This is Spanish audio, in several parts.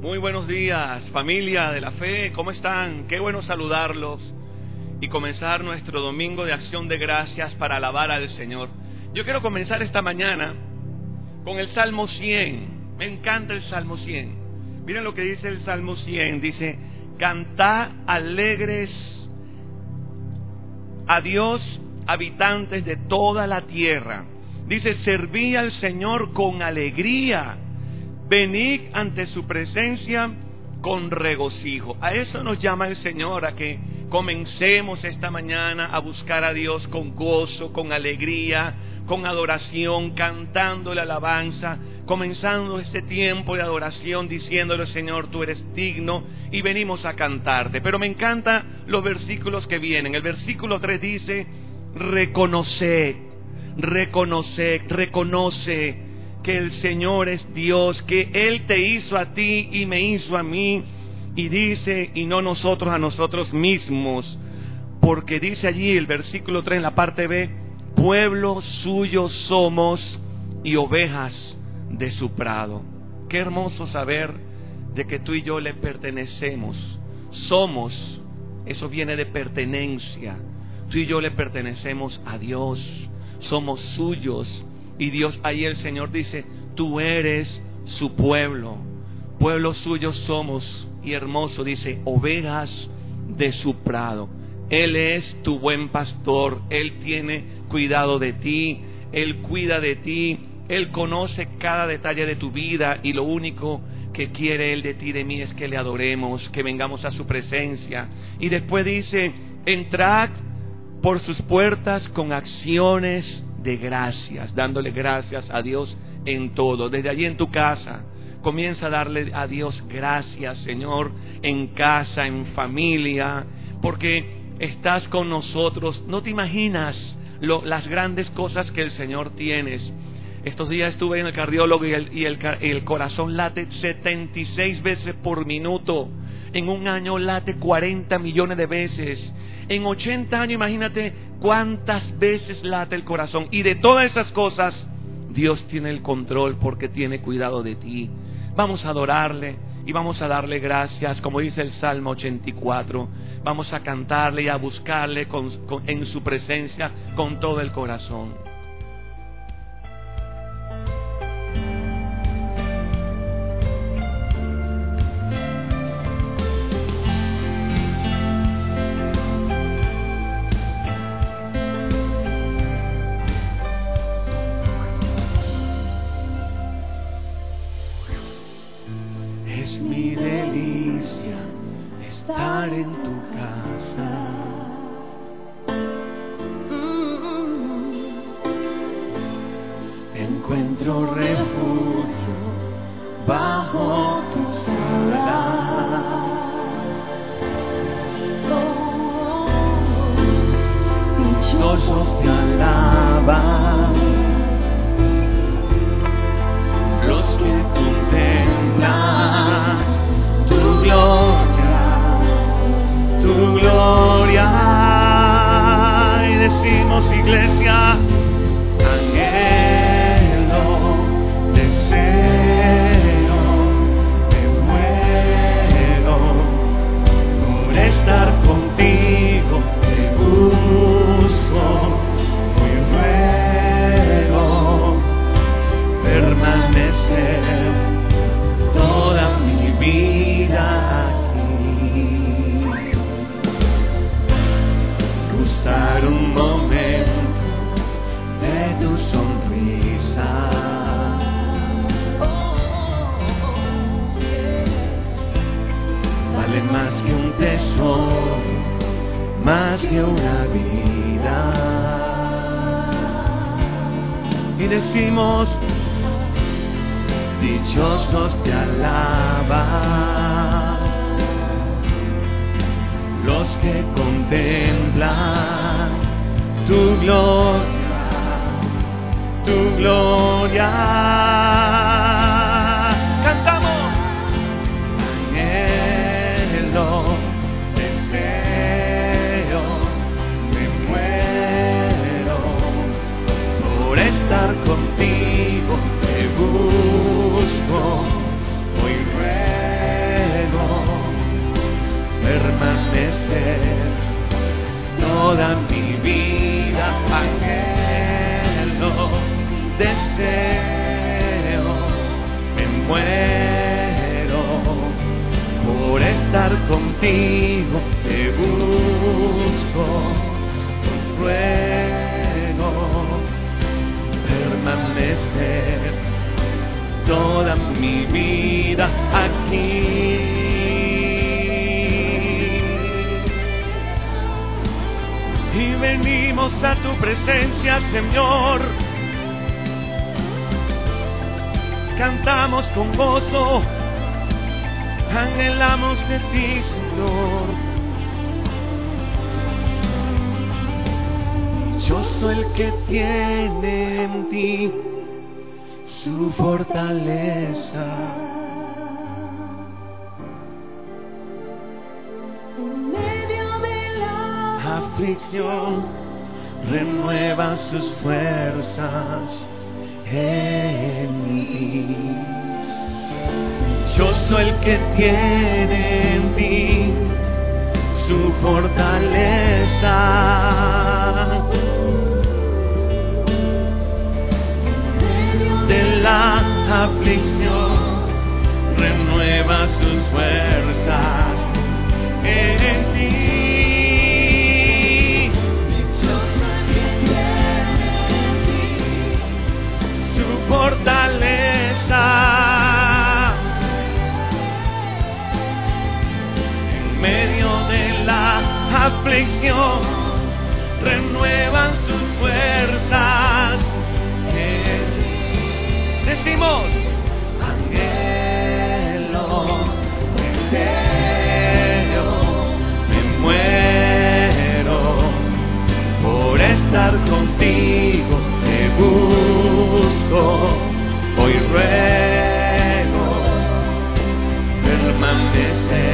Muy buenos días, familia de la fe, ¿cómo están? Qué bueno saludarlos y comenzar nuestro domingo de acción de gracias para alabar al Señor. Yo quiero comenzar esta mañana con el Salmo 100. Me encanta el Salmo 100. Miren lo que dice el Salmo 100. Dice, cantad alegres a Dios, habitantes de toda la tierra. Dice, serví al Señor con alegría venid ante su presencia con regocijo. A eso nos llama el Señor, a que comencemos esta mañana a buscar a Dios con gozo, con alegría, con adoración, cantando la alabanza, comenzando este tiempo de adoración diciéndole, Señor, tú eres digno y venimos a cantarte. Pero me encantan los versículos que vienen. El versículo 3 dice, reconoce, reconoce, reconoce que el Señor es Dios, que Él te hizo a ti y me hizo a mí, y dice, y no nosotros a nosotros mismos, porque dice allí el versículo 3 en la parte B, pueblo suyo somos y ovejas de su prado. Qué hermoso saber de que tú y yo le pertenecemos. Somos, eso viene de pertenencia. Tú y yo le pertenecemos a Dios. Somos suyos y Dios, ahí el Señor dice, tú eres su pueblo, pueblo suyo somos. Y hermoso dice, ovejas de su prado. Él es tu buen pastor, Él tiene cuidado de ti, Él cuida de ti, Él conoce cada detalle de tu vida y lo único que quiere Él de ti, de mí, es que le adoremos, que vengamos a su presencia. Y después dice, entrad por sus puertas con acciones de gracias, dándole gracias a Dios en todo. Desde allí en tu casa, comienza a darle a Dios gracias, Señor, en casa, en familia, porque estás con nosotros. No te imaginas las grandes cosas que el Señor tienes. Estos días estuve en el cardiólogo y el, y el corazón late 76 veces por minuto. En un año late 40 millones de veces. En 80 años, imagínate cuántas veces late el corazón. Y de todas esas cosas, Dios tiene el control porque tiene cuidado de ti. Vamos a adorarle y vamos a darle gracias, como dice el Salmo 84. Vamos a cantarle y a buscarle en su presencia con todo el corazón. Cantamos con gozo anhelamos de ti, Señor. Yo soy el que tiene en ti su fortaleza. En medio de la Aflicción renueva sus fuerzas en mí. Yo soy el que tiene en ti su fortaleza. De la aflicción renueva sus fuerzas aflicción renuevan sus fuerzas. Decimos, anhelo, deseo, me muero por estar contigo, te busco, hoy ruego permanecer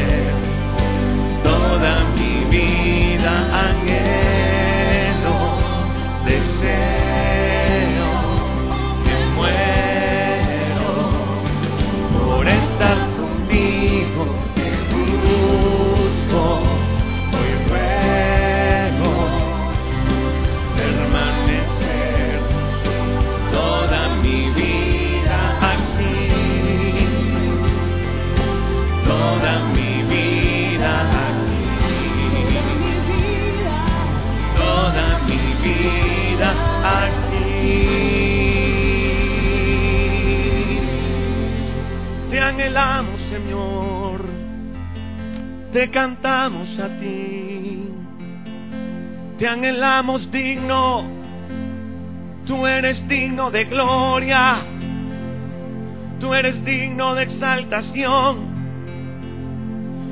te cantamos a ti, te anhelamos digno, tú eres digno de gloria, tú eres digno de exaltación.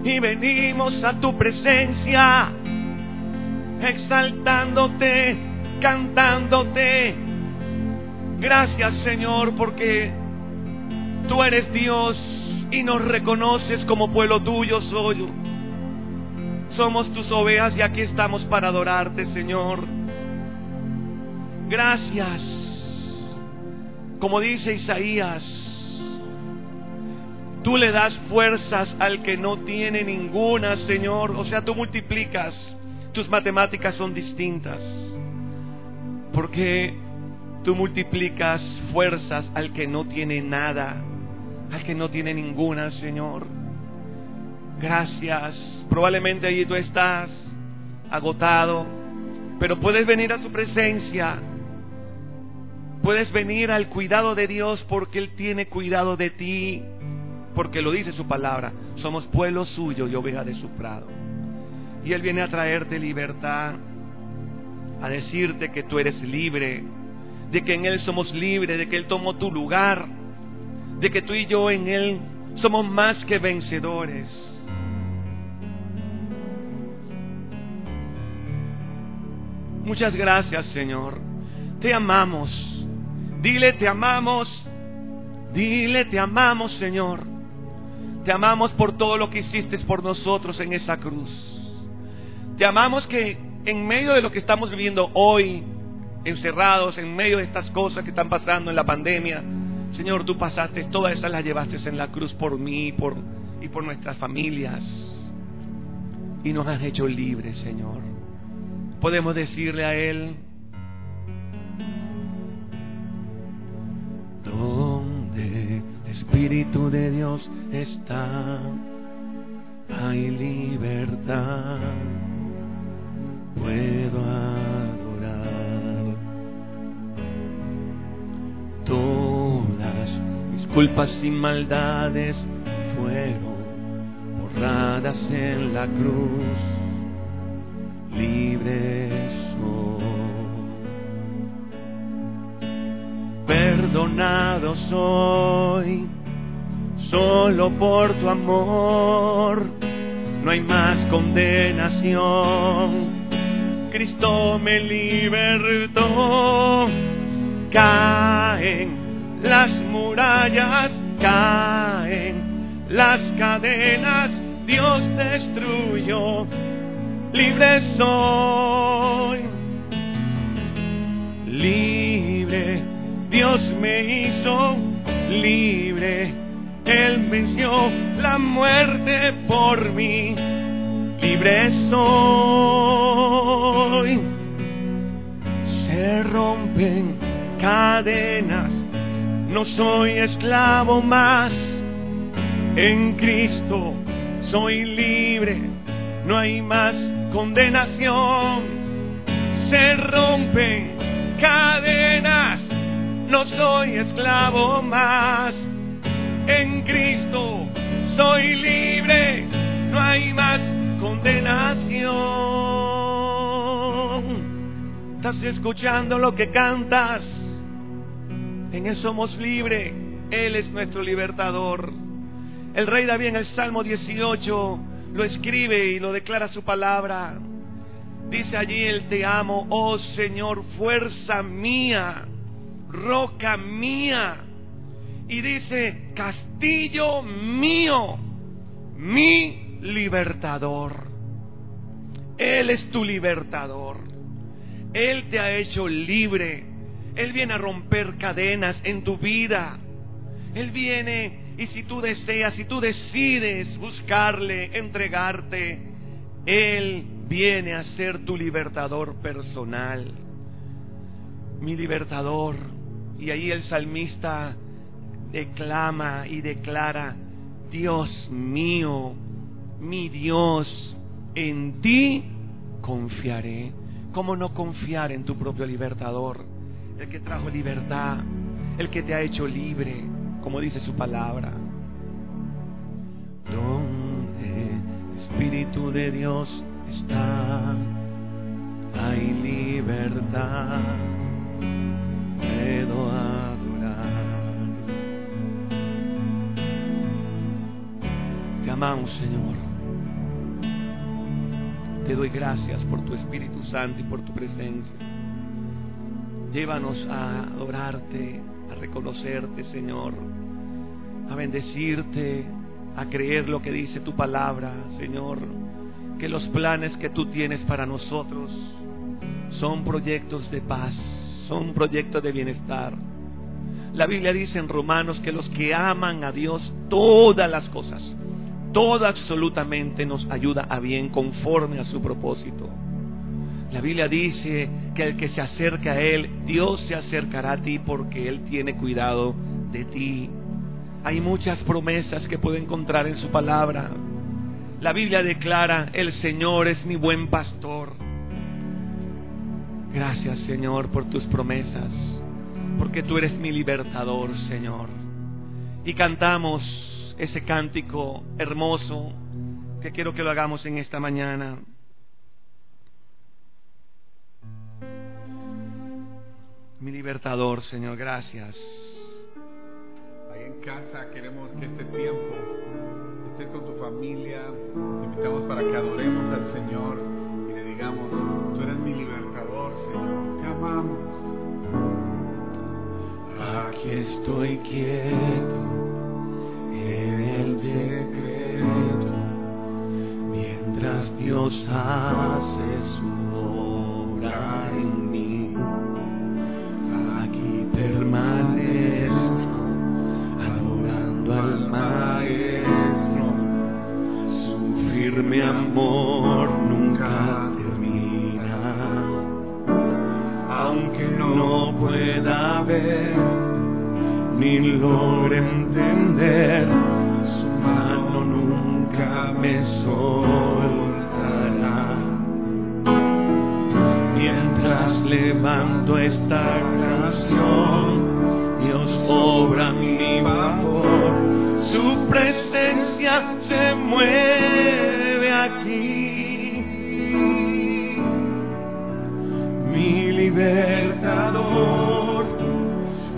Y venimos a tu presencia, exaltándote, cantándote. Gracias Señor porque tú eres Dios y nos reconoces como pueblo tuyo, soy. Somos tus ovejas y aquí estamos para adorarte, Señor. Gracias. Como dice Isaías, tú le das fuerzas al que no tiene ninguna, Señor. O sea, tú multiplicas. Tus matemáticas son distintas. Porque tú multiplicas fuerzas al que no tiene nada, al que no tiene ninguna, Señor. Gracias. Probablemente allí tú estás agotado, pero puedes venir a su presencia. Puedes venir al cuidado de Dios porque Él tiene cuidado de ti, porque lo dice su palabra. Somos pueblo suyo y oveja de su prado. Y Él viene a traerte libertad, a decirte que tú eres libre, de que en Él somos libres, de que Él tomó tu lugar, de que tú y yo en Él somos más que vencedores. Muchas gracias, Señor. Te amamos. Dile, te amamos. Dile, te amamos, Señor. Te amamos por todo lo que hiciste por nosotros en esa cruz. Te amamos que en medio de lo que estamos viviendo hoy, encerrados, en medio de estas cosas que están pasando en la pandemia, Señor, tú pasaste, todas esas las llevaste en la cruz por mí y por nuestras familias. Y nos has hecho libres, Señor. Podemos decirle a Él, donde el Espíritu de Dios está, hay libertad, puedo adorar. Todas mis culpas y maldades. Fueron borradas en la cruz, libre soy. Perdonado soy solo por tu amor. No hay más condenación. Cristo me libertó. Caen las murallas, caen las cadenas. Dios destruyó. Libre soy. Libre. Dios me hizo libre él venció la muerte por mí. Libre soy. Se rompen cadenas. No soy esclavo más. En Cristo soy libre. No hay más condenación. Se rompen cadenas. No soy esclavo más en Cristo soy libre, no hay más condenación. ¿Estás escuchando lo que cantas? En Él somos libres, Él es nuestro libertador. El rey David en el Salmo 18 lo escribe y lo declara su palabra. Dice allí, Él te amo, oh Señor, fuerza mía, roca mía y dice, castillo mío, mi libertador. Él es tu libertador. Él te ha hecho libre. Él viene a romper cadenas en tu vida. Él viene y si tú deseas, si tú decides buscarle, entregarte, Él viene a ser tu libertador personal. Mi libertador. Y ahí el salmista declama y declara, Dios mío, mi Dios, en ti confiaré. ¿Cómo no confiar en tu propio libertador? El que trajo libertad, el que te ha hecho libre, como dice su palabra. Donde Espíritu de Dios está, hay libertad. Puedo amamos, Señor. Te doy gracias por tu Espíritu Santo y por tu presencia. Llévanos a adorarte, a reconocerte, Señor, a bendecirte, a creer lo que dice tu palabra, Señor, que los planes que tú tienes para nosotros son proyectos de paz, son proyectos de bienestar. La Biblia dice en Romanos que los que aman a Dios, todas las cosas, todo absolutamente nos ayuda a bien conforme a su propósito. La Biblia dice que el que se acerca a Él, Dios se acercará a ti porque Él tiene cuidado de ti. Hay muchas promesas que puedo encontrar en su palabra. La Biblia declara, el Señor es mi buen pastor. Gracias Señor por tus promesas, porque tú eres mi libertador, Señor. Y cantamos ese cántico hermoso que quiero que lo hagamos en esta mañana. Mi libertador, Señor, gracias. En casa queremos que este tiempo estés con tu familia. Te invitamos para que adoremos al Señor y le digamos, tú eres mi libertador, Señor. Te amamos. Aquí estoy quieto en el secreto, mientras Dios hace su obra en mí. al maestro, su firme amor nunca termina, aunque no pueda ver ni logre entender, su mano nunca me soltará. Mientras levanto esta canción, Dios obra mi favor. Su presencia se mueve aquí. Mi libertador,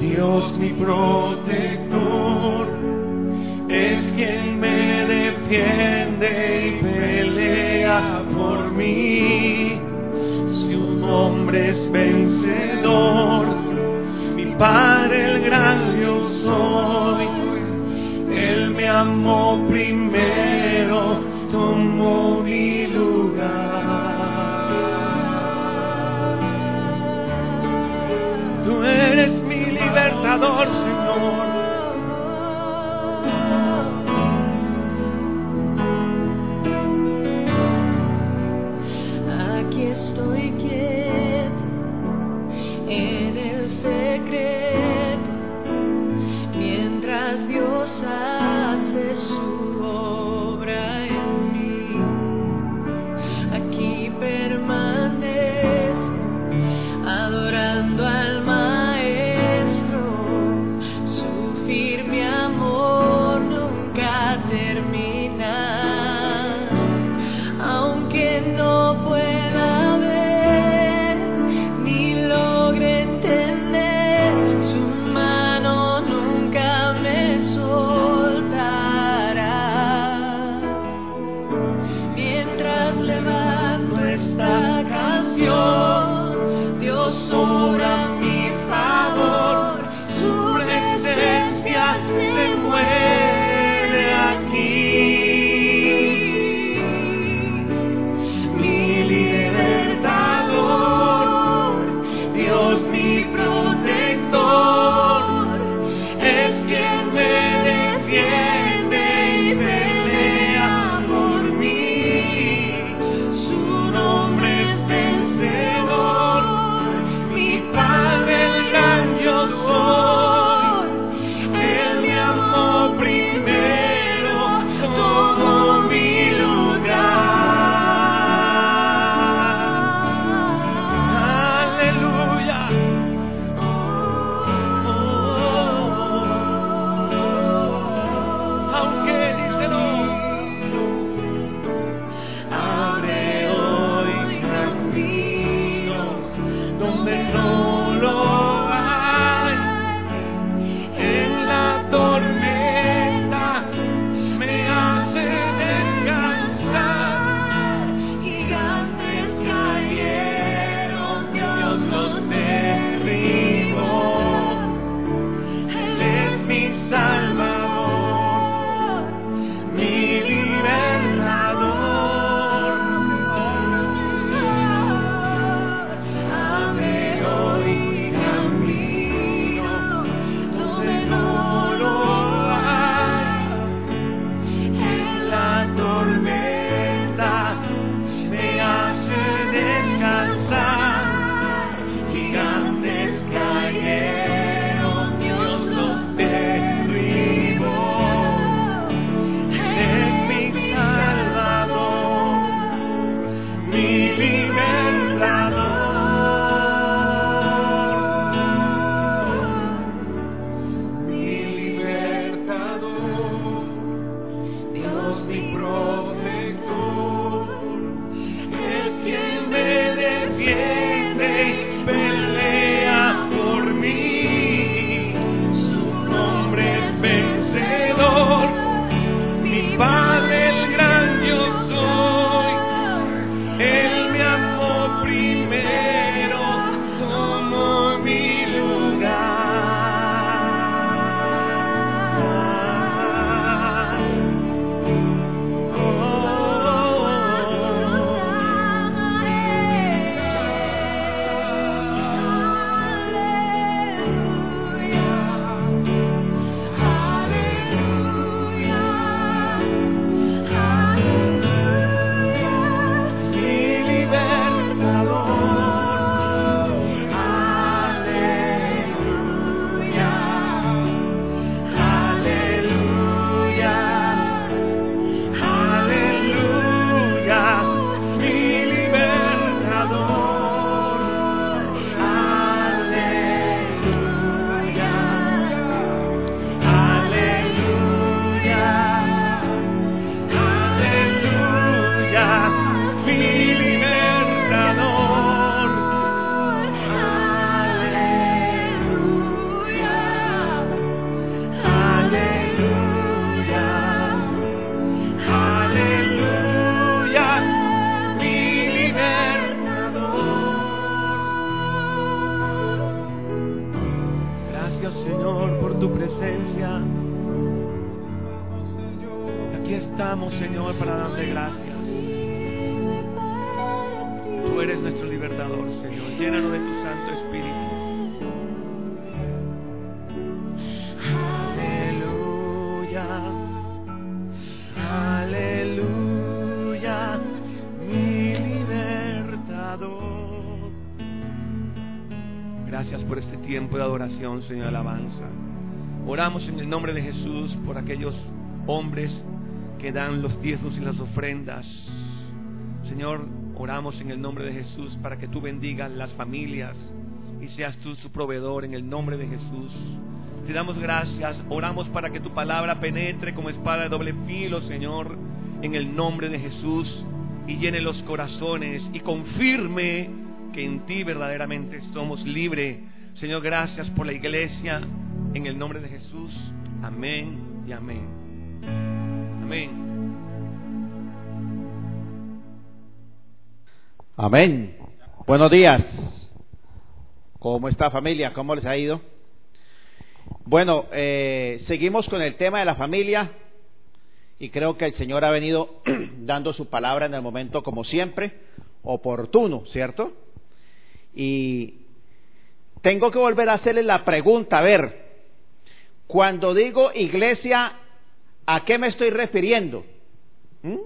Dios mi protector, es quien me defiende y pelea por mí. Si un hombre es vencedor, Padre el gran yo soy. Él me amó primero, tomó mi lugar. Tú eres mi libertador, Señor. El nombre de Jesús por aquellos hombres que dan los diezmos y las ofrendas. Señor, oramos en el nombre de Jesús para que tú bendigas las familias y seas tú su proveedor en el nombre de Jesús. Te damos gracias, oramos para que tu palabra penetre como espada de doble filo, Señor, en el nombre de Jesús y llene los corazones y confirme que en ti verdaderamente somos libres. Señor, gracias por la iglesia en el nombre de Jesús. Amén y amén. Amén. Amén. Buenos días. ¿Cómo está familia? ¿Cómo les ha ido? Bueno, eh, seguimos con el tema de la familia y creo que el Señor ha venido dando su palabra en el momento, como siempre, oportuno, ¿cierto? Y tengo que volver a hacerle la pregunta, a ver, cuando digo iglesia, ¿a qué me estoy refiriendo? ¿Mm?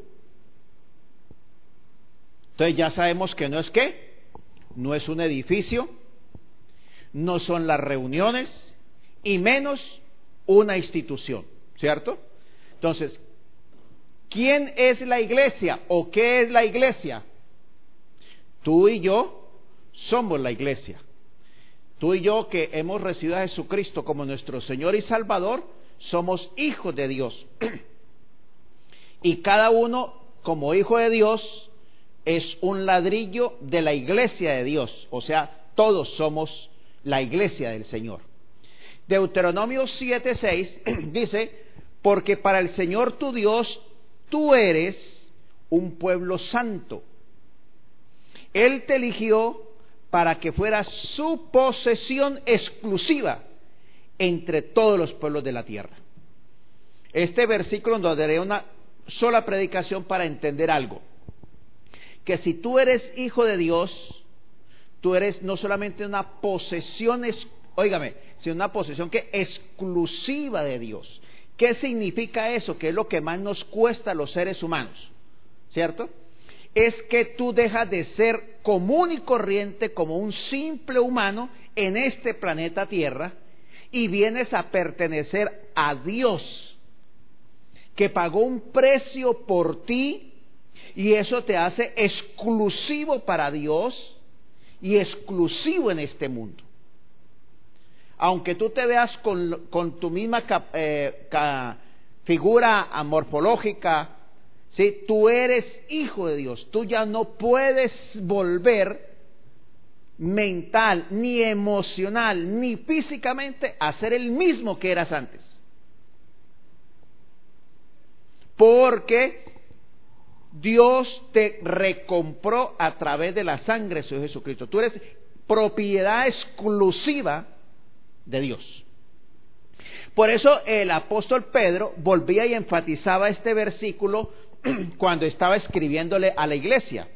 Entonces ya sabemos que no es qué, no es un edificio, no son las reuniones y menos una institución, ¿cierto? Entonces, ¿quién es la iglesia o qué es la iglesia? Tú y yo somos la iglesia. Tú y yo que hemos recibido a Jesucristo como nuestro Señor y Salvador, somos hijos de Dios. y cada uno, como hijo de Dios, es un ladrillo de la iglesia de Dios. O sea, todos somos la iglesia del Señor. Deuteronomio 7:6 dice, porque para el Señor tu Dios tú eres un pueblo santo. Él te eligió para que fuera su posesión exclusiva entre todos los pueblos de la tierra. Este versículo nos daré una sola predicación para entender algo. Que si tú eres hijo de Dios, tú eres no solamente una posesión, oígame, sino una posesión que exclusiva de Dios. ¿Qué significa eso? Que es lo que más nos cuesta a los seres humanos, ¿cierto? Es que tú dejas de ser común y corriente como un simple humano en este planeta Tierra y vienes a pertenecer a Dios, que pagó un precio por ti y eso te hace exclusivo para Dios y exclusivo en este mundo. Aunque tú te veas con, tu misma eh, figura morfológica, Tú eres hijo de Dios, tú ya no puedes volver mental, ni emocional, ni físicamente a ser el mismo que eras antes. Porque Dios te recompró a través de la sangre de su Jesucristo. Tú eres propiedad exclusiva de Dios. Por eso el apóstol Pedro volvía y enfatizaba este versículo cuando estaba escribiéndole a la iglesia.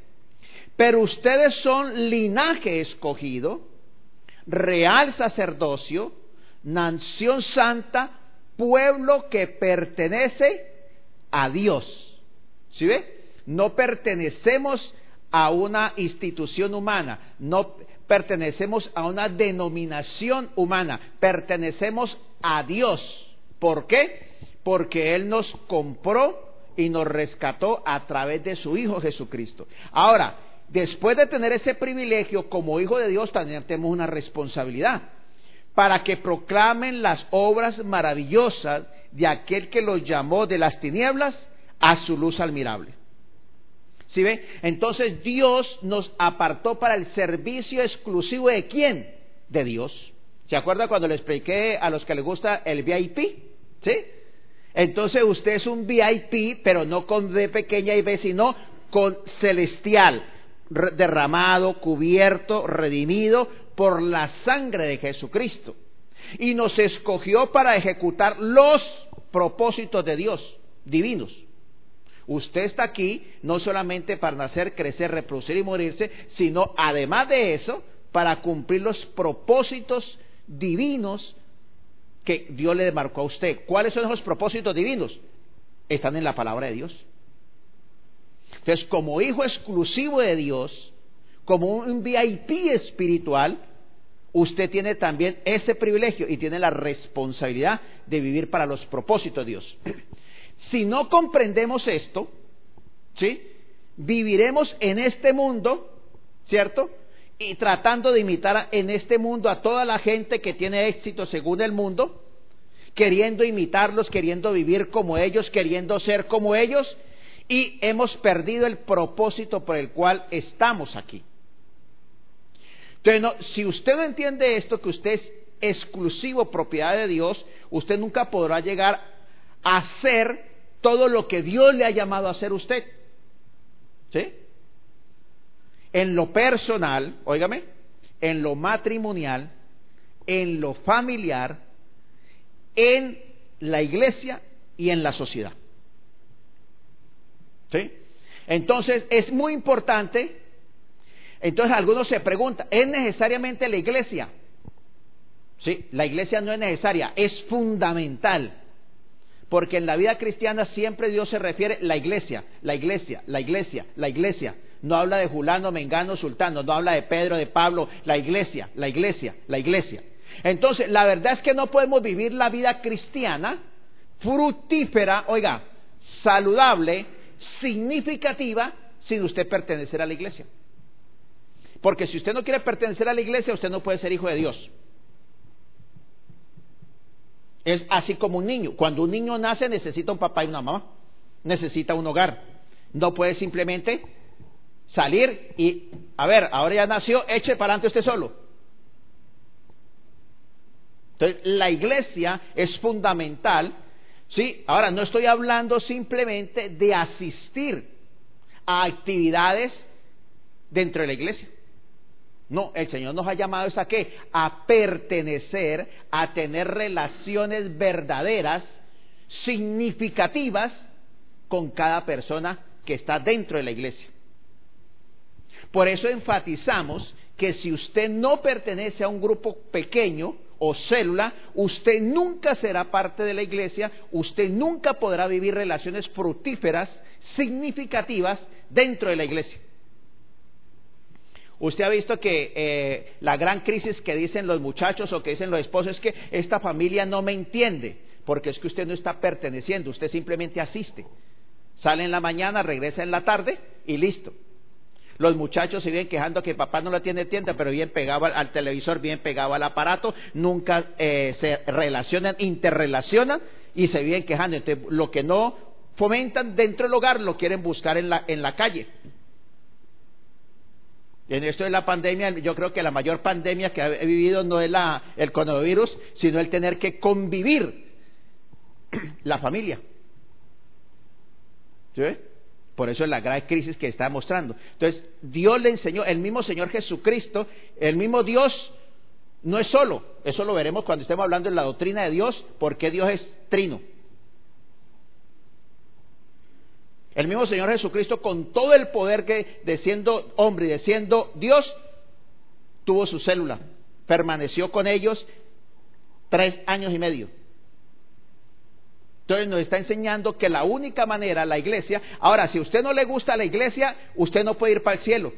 Pero ustedes son linaje escogido, real sacerdocio, nación santa, pueblo que pertenece a Dios. ¿Sí ve? No pertenecemos a una institución humana, no pertenecemos a una denominación humana, pertenecemos a Dios. ¿Por qué? Porque Él nos compró y nos rescató a través de su Hijo Jesucristo. Ahora, después de tener ese privilegio como Hijo de Dios, también tenemos una responsabilidad para que proclamen las obras maravillosas de aquel que los llamó de las tinieblas a su luz admirable. ¿Sí ve? Entonces Dios nos apartó para el servicio exclusivo de quién? De Dios. ¿Se acuerda cuando le expliqué a los que les gusta el VIP? ¿Sí? Entonces usted es un VIP, pero no con B pequeña y B, sino con celestial, derramado, cubierto, redimido por la sangre de Jesucristo. Y nos escogió para ejecutar los propósitos de Dios, divinos. Usted está aquí no solamente para nacer, crecer, reproducir y morirse, sino además de eso, para cumplir los propósitos divinos que Dios le marcó a usted. ¿Cuáles son esos propósitos divinos? Están en la palabra de Dios. Entonces, como hijo exclusivo de Dios, como un VIP espiritual, usted tiene también ese privilegio y tiene la responsabilidad de vivir para los propósitos de Dios. Si no comprendemos esto, ¿sí? Viviremos en este mundo, ¿cierto? Y tratando de imitar en este mundo a toda la gente que tiene éxito según el mundo, queriendo imitarlos, queriendo vivir como ellos, queriendo ser como ellos, y hemos perdido el propósito por el cual estamos aquí. Entonces, si usted no entiende esto, que usted es exclusivo propiedad de Dios, usted nunca podrá llegar a hacer todo lo que Dios le ha llamado a hacer usted. ¿Sí? En lo personal, óigame, en lo matrimonial, en lo familiar, en la iglesia y en la sociedad. ¿Sí? Entonces es muy importante entonces algunos se preguntan, ¿es necesariamente la iglesia? Sí, la iglesia no es necesaria, es fundamental. Porque en la vida cristiana siempre Dios se refiere la iglesia, la iglesia, la iglesia, la iglesia. No habla de Julano, Mengano, Sultano, no habla de Pedro, de Pablo, la iglesia, la iglesia, la iglesia. Entonces, la verdad es que no podemos vivir la vida cristiana fructífera, oiga, saludable, significativa, sin usted pertenecer a la iglesia. Porque si usted no quiere pertenecer a la iglesia, usted no puede ser hijo de Dios. Es así como un niño. Cuando un niño nace necesita un papá y una mamá. Necesita un hogar. No puede simplemente salir y, a ver, ahora ya nació, eche para adelante usted solo. Entonces, la iglesia es fundamental. Sí, ahora no estoy hablando simplemente de asistir a actividades dentro de la iglesia. No, el Señor nos ha llamado a qué? A pertenecer, a tener relaciones verdaderas, significativas con cada persona que está dentro de la iglesia. Por eso enfatizamos que si usted no pertenece a un grupo pequeño o célula, usted nunca será parte de la iglesia, usted nunca podrá vivir relaciones fructíferas, significativas dentro de la iglesia. Usted ha visto que eh, la gran crisis que dicen los muchachos o que dicen los esposos es que esta familia no me entiende, porque es que usted no está perteneciendo, usted simplemente asiste. Sale en la mañana, regresa en la tarde y listo. Los muchachos se vienen quejando que papá no la tiene tienda, pero bien pegado al, televisor, bien pegado al aparato, nunca eh, se relacionan, interrelacionan y se vienen quejando. Entonces, lo que no fomentan dentro del hogar lo quieren buscar en la, en la calle. En esto de la pandemia, yo creo que la mayor pandemia que he vivido no es la, el coronavirus, sino el tener que convivir la familia. ¿Sí? Por eso es la gran crisis que está mostrando. Entonces, Dios le enseñó, el mismo Señor Jesucristo, el mismo Dios, no es solo, eso lo veremos cuando estemos hablando de la doctrina de Dios, porque Dios es trino. El mismo Señor Jesucristo, con todo el poder que de siendo hombre y de siendo Dios, tuvo su célula. Permaneció con ellos tres años y medio. Entonces nos está enseñando que la única manera, la iglesia, ahora si usted no le gusta la iglesia, usted no puede ir para el cielo.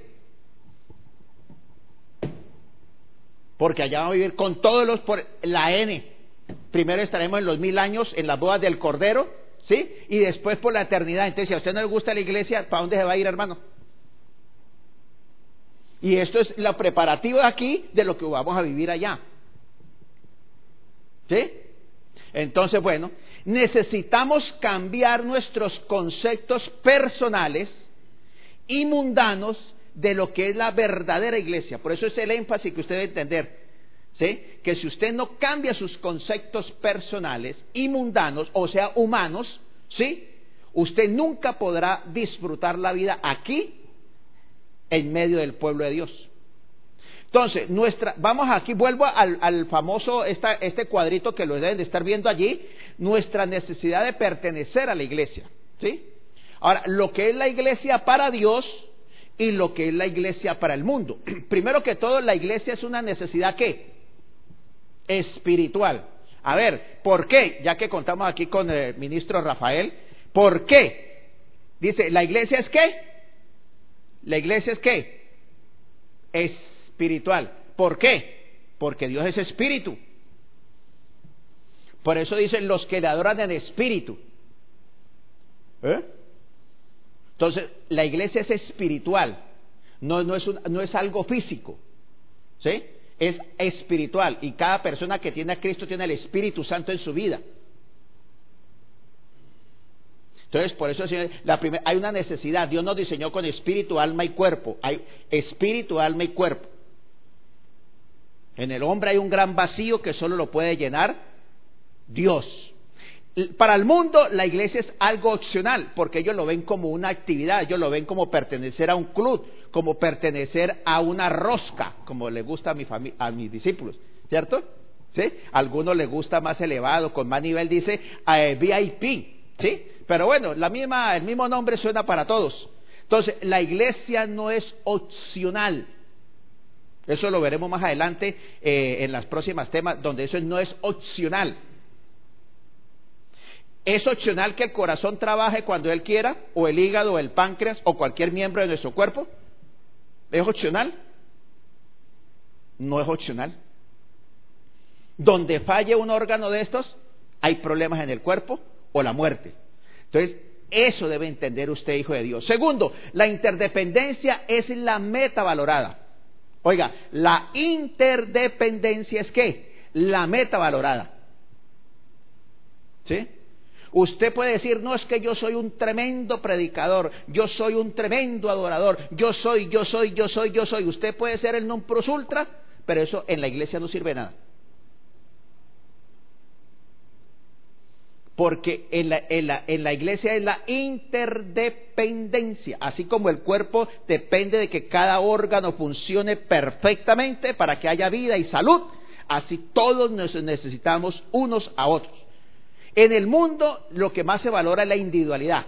Porque allá va a vivir con todos los por la N. Primero estaremos en los mil años en las bodas del Cordero ¿sí? Y después por la eternidad. Entonces, si a usted no le gusta la iglesia, ¿para dónde se va a ir, hermano? Y esto es lo preparativo aquí de lo que vamos a vivir allá. ¿Sí? Entonces, bueno, necesitamos cambiar nuestros conceptos personales y mundanos de lo que es la verdadera iglesia. Por eso es el énfasis que usted debe entender. ¿sí? que si usted no cambia sus conceptos personales y mundanos, o sea, humanos, ¿sí? usted nunca podrá disfrutar la vida aquí en medio del pueblo de Dios. Entonces, nuestra, vamos aquí, vuelvo al, famoso, esta, este cuadrito que lo deben de estar viendo allí, nuestra necesidad de pertenecer a la iglesia. ¿sí? Ahora, lo que es la iglesia para Dios y lo que es la iglesia para el mundo. Primero que todo, la iglesia es una necesidad ¿qué? Espiritual. A ver, ¿por qué? Ya que contamos aquí con el ministro Rafael, ¿por qué? Dice, ¿la iglesia es qué? La iglesia es qué? Espiritual. ¿Por qué? Porque Dios es espíritu. Por eso dicen los que le adoran en espíritu. ¿Eh? Entonces, la iglesia es espiritual, no, es algo físico. ¿Sí? Es espiritual. Y cada persona que tiene a Cristo tiene el Espíritu Santo en su vida. Entonces, por eso la hay una necesidad. Dios nos diseñó con espíritu, alma y cuerpo. Hay espíritu, alma y cuerpo. En el hombre hay un gran vacío que solo lo puede llenar Dios. Para el mundo la iglesia es algo opcional, porque ellos lo ven como una actividad, ellos lo ven como pertenecer a un club, como pertenecer a una rosca, como le gusta a, mi a mis discípulos, ¿cierto? ¿Sí? A algunos les gusta más elevado, con más nivel, dice eh, VIP, ¿sí? Pero bueno, la misma, el mismo nombre suena para todos. Entonces, la iglesia no es opcional. Eso lo veremos más adelante eh, en las próximas temas, donde eso no es opcional. ¿Es opcional que el corazón trabaje cuando él quiera? ¿O el hígado, o el páncreas, o cualquier miembro de nuestro cuerpo? ¿Es opcional? No es opcional. Donde falle un órgano de estos, hay problemas en el cuerpo o la muerte. Entonces, eso debe entender usted, hijo de Dios. Segundo, la interdependencia es la meta valorada. Oiga, la interdependencia es qué? La meta valorada. ¿Sí? Usted puede decir, no es que yo soy un tremendo predicador, yo soy un tremendo adorador, yo soy, yo soy, yo soy, yo soy. Usted puede ser el non plus ultra, pero eso en la iglesia no sirve nada. Porque en la, en, la, en la, iglesia es la interdependencia, así como el cuerpo depende de que cada órgano funcione perfectamente para que haya vida y salud, así todos nos necesitamos unos a otros. En el mundo lo que más se valora es la individualidad.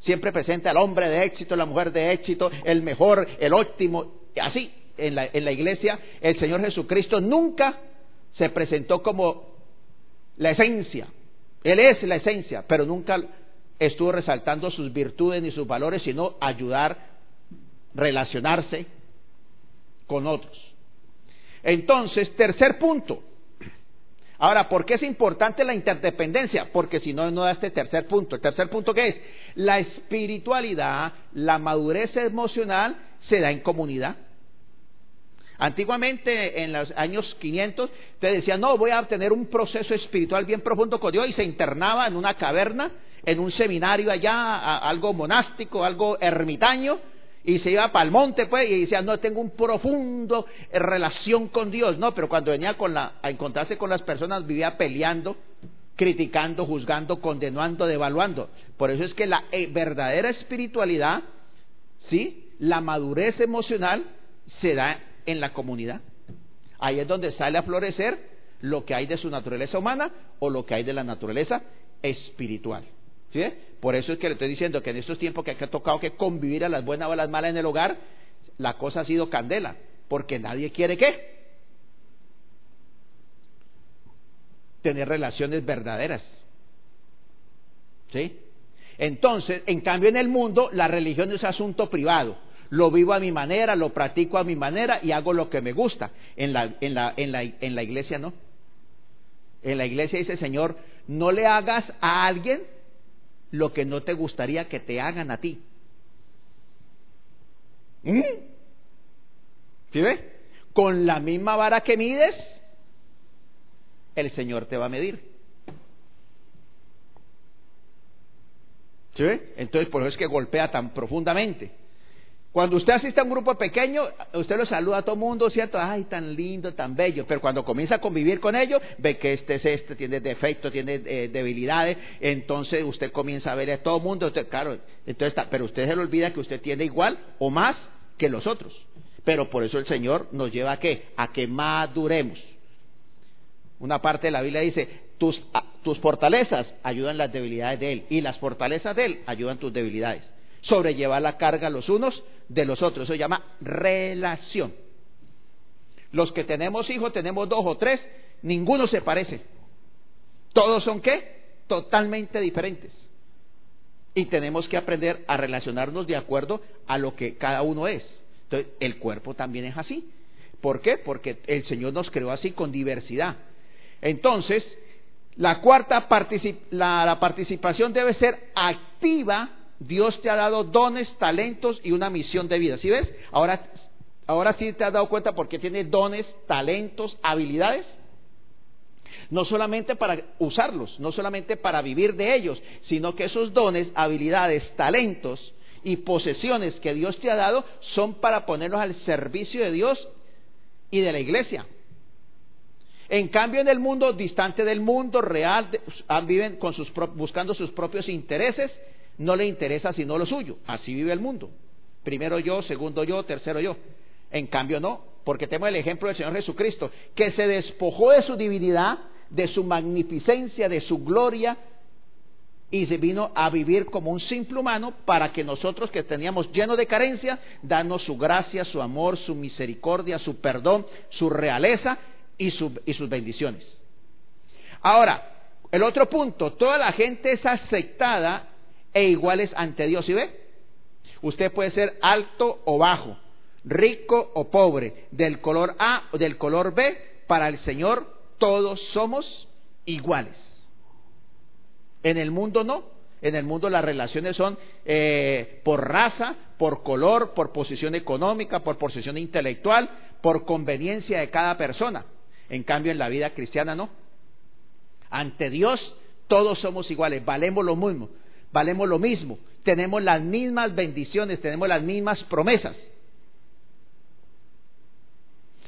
Siempre presente al hombre de éxito, la mujer de éxito, el mejor, el óptimo. Así, en la, en la iglesia, el Señor Jesucristo nunca se presentó como la esencia. Él es la esencia, pero nunca estuvo resaltando sus virtudes ni sus valores, sino ayudar, relacionarse con otros. Entonces, tercer punto, Ahora, ¿por qué es importante la interdependencia? Porque si no, no da este tercer punto. El tercer punto que es, la espiritualidad, la madurez emocional se da en comunidad. Antiguamente, en los años 500, te decía, no, voy a tener un proceso espiritual bien profundo con Dios y se internaba en una caverna, en un seminario allá, algo monástico, algo ermitaño, y se iba para el monte, pues, y decía, no, tengo un profundo eh, relación con Dios. No, pero cuando venía con la, a encontrarse con las personas, vivía peleando, criticando, juzgando, condenando, devaluando. Por eso es que la eh, verdadera espiritualidad, ¿sí? La madurez emocional se da en la comunidad. Ahí es donde sale a florecer lo que hay de su naturaleza humana o lo que hay de la naturaleza espiritual. ¿Sí? Por eso es que le estoy diciendo que en estos tiempos que ha tocado que convivir a las buenas o a las malas en el hogar, la cosa ha sido candela, porque nadie quiere qué? Tener relaciones verdaderas. ¿Sí? Entonces, en cambio en el mundo, la religión es asunto privado. Lo vivo a mi manera, lo practico a mi manera y hago lo que me gusta. En la, en la, en la, en la iglesia no. En la iglesia dice, Señor, no le hagas a alguien lo que no te gustaría que te hagan a ti. ¿Mm? ¿Sí ves? Con la misma vara que mides, el Señor te va a medir. ¿Sí? Entonces, por eso es que golpea tan profundamente. Cuando usted asiste a un grupo pequeño, usted lo saluda a todo mundo, ¿cierto? Ay, tan lindo, tan bello. Pero cuando comienza a convivir con ellos, ve que este es este, tiene defectos, tiene eh, debilidades. Entonces usted comienza a ver a todo mundo. claro, entonces pero usted se le olvida que usted tiene igual o más que los otros. Pero por eso el Señor nos lleva a qué? A que maduremos. Una parte de la Biblia dice, tus, a- tus fortalezas ayudan las debilidades de Él y las fortalezas de Él ayudan tus debilidades. Sobrellevar la carga los unos de los otros. Eso se llama relación. Los que tenemos hijos, tenemos dos o tres, ninguno se parece. Todos son qué? Totalmente diferentes. Y tenemos que aprender a relacionarnos de acuerdo a lo que cada uno es. Entonces, el cuerpo también es así. ¿Por qué? Porque el Señor nos creó así con diversidad. Entonces, la cuarta particip- la, la participación debe ser activa. Dios te ha dado dones, talentos y una misión de vida. ¿Sí ves? Ahora, ahora sí te has dado cuenta por qué tiene dones, talentos, habilidades. No solamente para usarlos, no solamente para vivir de ellos, sino que esos dones, habilidades, talentos y posesiones que Dios te ha dado son para ponerlos al servicio de Dios y de la iglesia. En cambio, en el mundo, distante del mundo real, de- ah, viven con sus buscando sus propios intereses, no le interesa sino lo suyo. Así vive el mundo. Primero yo, segundo yo, tercero yo. En cambio, no, porque tenemos el ejemplo del Señor Jesucristo, que se despojó de su divinidad, de su magnificencia, de su gloria, y se vino a vivir como un simple humano para que nosotros que teníamos lleno de carencia, darnos su gracia, su amor, su misericordia, su perdón, su realeza y, su- y sus bendiciones. Ahora, el otro punto, toda la gente es aceptada e iguales ante Dios, ¿sí ve? Usted puede ser alto o bajo, rico o pobre, del color A o del color B, para el Señor todos somos iguales. En el mundo no. En el mundo las relaciones son eh, por raza, por color, por posición económica, por posición intelectual, por conveniencia de cada persona. En cambio, en la vida cristiana no. Ante Dios todos somos iguales, valemos lo mismo, valemos lo mismo, tenemos las mismas bendiciones, tenemos las mismas promesas.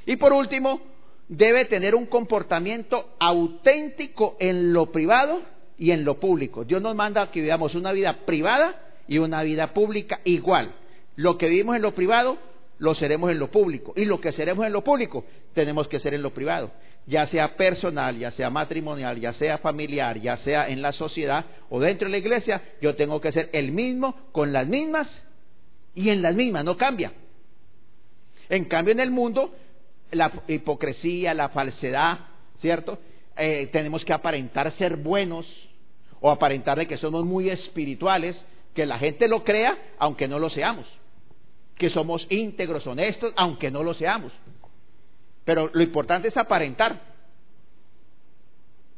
Y por último, debe tener un comportamiento auténtico en lo privado y en lo público. Dios nos manda que vivamos una vida privada y una vida pública igual. Lo que vivimos en lo privado, lo seremos en lo público. Y lo que seremos en lo público, tenemos que ser en lo privado. Ya sea personal, ya sea matrimonial, ya sea familiar, ya sea en la sociedad o dentro de la iglesia, yo tengo que ser el mismo con las mismas y en las mismas, no cambia. En cambio, en el mundo, la hipocresía, la falsedad, ¿cierto? Eh, tenemos que aparentar ser buenos o aparentar de que somos muy espirituales, que la gente lo crea, aunque no lo seamos. Que somos íntegros, honestos, aunque no lo seamos. Pero lo importante es aparentar.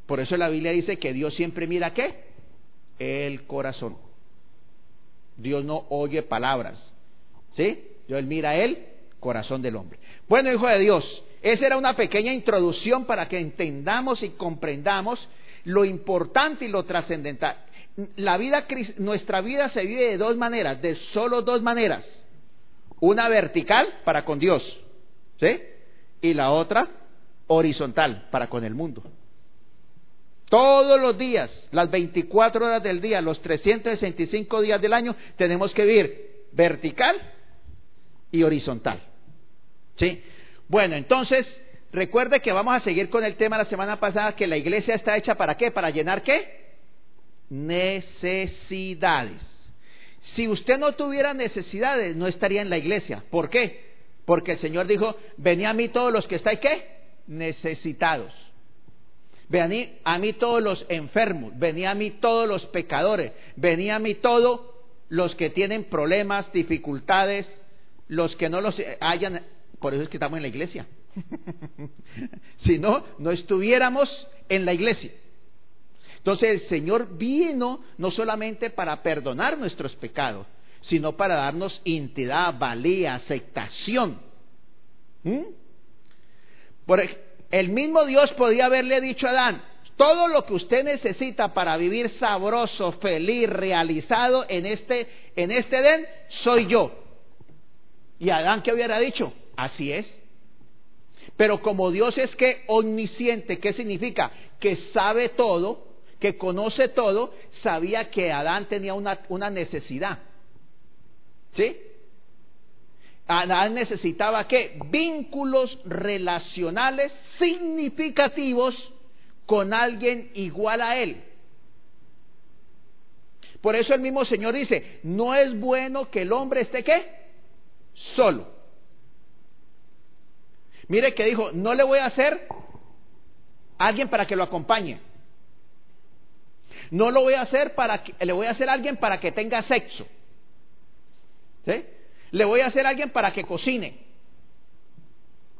Por eso la Biblia dice que Dios siempre mira qué? El corazón. Dios no oye palabras. ¿Sí? Dios mira el corazón del hombre. Bueno, hijo de Dios, esa era una pequeña introducción para que entendamos y comprendamos lo importante y lo trascendental. La vida, nuestra vida se vive de dos maneras, de solo dos maneras. Una vertical para con Dios, ¿sí? Y la otra horizontal para con el mundo. Todos los días, las 24 horas del día, los 365 días del año, tenemos que vivir vertical y horizontal. ¿Sí? Bueno, entonces, recuerde que vamos a seguir con el tema la semana pasada, que la iglesia está hecha para qué? Para llenar qué? Necesidades. Si usted no tuviera necesidades, no estaría en la iglesia. ¿Por qué? Porque el Señor dijo, venid a mí todos los que estáis qué? Necesitados. Venid a mí todos los enfermos, venid a mí todos los pecadores, venid a mí todos los que tienen problemas, dificultades, los que no los hayan por eso es que estamos en la iglesia. si no, no estuviéramos en la iglesia. Entonces el Señor vino no solamente para perdonar nuestros pecados, sino para darnos intimidad, valía, aceptación. ¿Mm? Por el mismo Dios podía haberle dicho a Adán, todo lo que usted necesita para vivir sabroso, feliz, realizado en este, en este Edén, soy yo. ¿Y Adán qué hubiera dicho? Así es. Pero como Dios es que omnisciente, ¿qué significa? Que sabe todo, que conoce todo, sabía que Adán tenía una, una necesidad. ¿Sí? Adán necesitaba qué? Vínculos relacionales significativos con alguien igual a él. Por eso el mismo Señor dice, no es bueno que el hombre esté qué? Solo. Mire que dijo, no le voy a hacer a alguien para que lo acompañe. No lo voy a hacer para que, le voy a hacer a alguien para que tenga sexo. ¿Sí? Le voy a hacer a alguien para que cocine.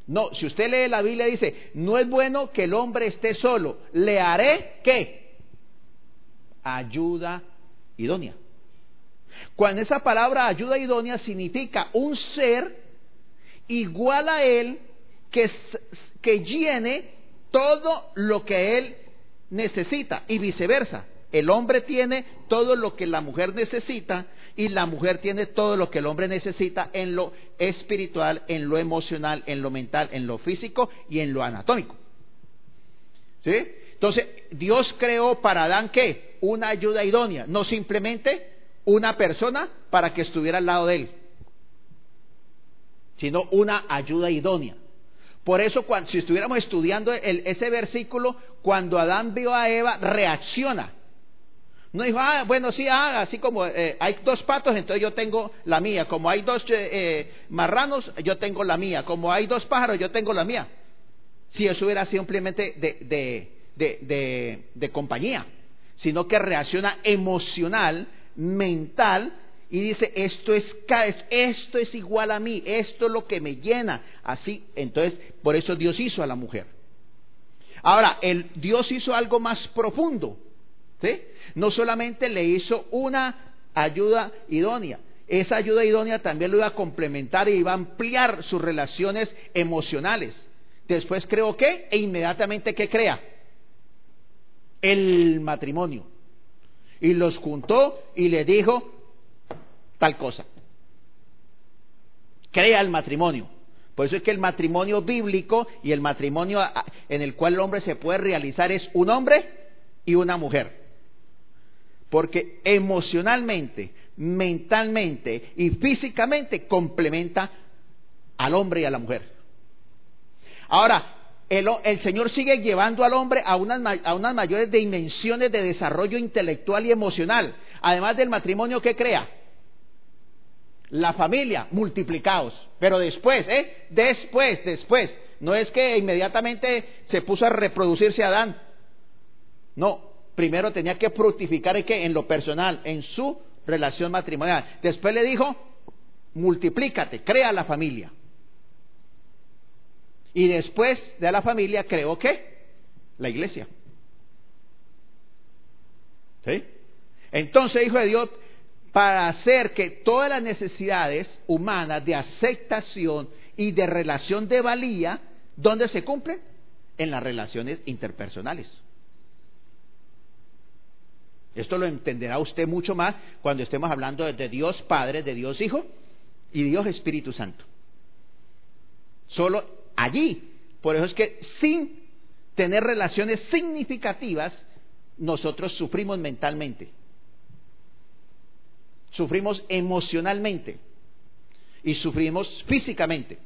No, si usted lee la Biblia dice, no es bueno que el hombre esté solo, le haré qué? Ayuda idónea. Cuando esa palabra ayuda idónea significa un ser igual a él que, que llene todo lo que él necesita y viceversa. El hombre tiene todo lo que la mujer necesita y la mujer tiene todo lo que el hombre necesita en lo espiritual, en lo emocional, en lo mental, en lo físico y en lo anatómico. ¿Sí? Entonces, Dios creó para Adán qué? Una ayuda idónea, no simplemente una persona para que estuviera al lado de él, sino una ayuda idónea. Por eso, cuando, si estuviéramos estudiando ese versículo, cuando Adán vio a Eva, reacciona. No dijo, ah, bueno, sí, ah, así como eh, hay dos patos, entonces yo tengo la mía. Como hay dos eh, eh, marranos, yo tengo la mía. Como hay dos pájaros, yo tengo la mía. Si eso hubiera simplemente de, de, de compañía, sino que reacciona emocional, mental, y dice, esto es, esto es igual a mí, esto es lo que me llena. Así, entonces, por eso Dios hizo a la mujer. Ahora, el, Dios hizo algo más profundo. ¿sí? No solamente le hizo una ayuda idónea, esa ayuda idónea también lo iba a complementar y iba a ampliar sus relaciones emocionales. Después creó qué? E inmediatamente ¿qué crea? El matrimonio. Y los juntó y le dijo tal cosa. Crea el matrimonio. Por eso es que el matrimonio bíblico y el matrimonio en el cual el hombre se puede realizar es un hombre y una mujer. Porque emocionalmente, mentalmente y físicamente complementa al hombre y a la mujer. Ahora, el, Señor sigue llevando al hombre a unas, a unas mayores dimensiones de desarrollo intelectual y emocional. Además del matrimonio que crea. La familia, multiplicados. Pero después, ¿eh? Después, después. No es que inmediatamente se puso a reproducirse Adán. No, primero tenía que fructificar en, en lo personal, en su relación matrimonial. Después le dijo, multiplícate, crea la familia. Y después de la familia creó qué? La iglesia. ¿Sí? Entonces, hijo de Dios, para hacer que todas las necesidades humanas de aceptación y de relación de valía, ¿dónde se cumplen? En las relaciones interpersonales. Esto lo entenderá usted mucho más cuando estemos hablando de Dios Padre, de Dios Hijo y Dios Espíritu Santo. Solo allí. Por eso es que sin tener relaciones significativas, nosotros sufrimos mentalmente, sufrimos emocionalmente y sufrimos físicamente.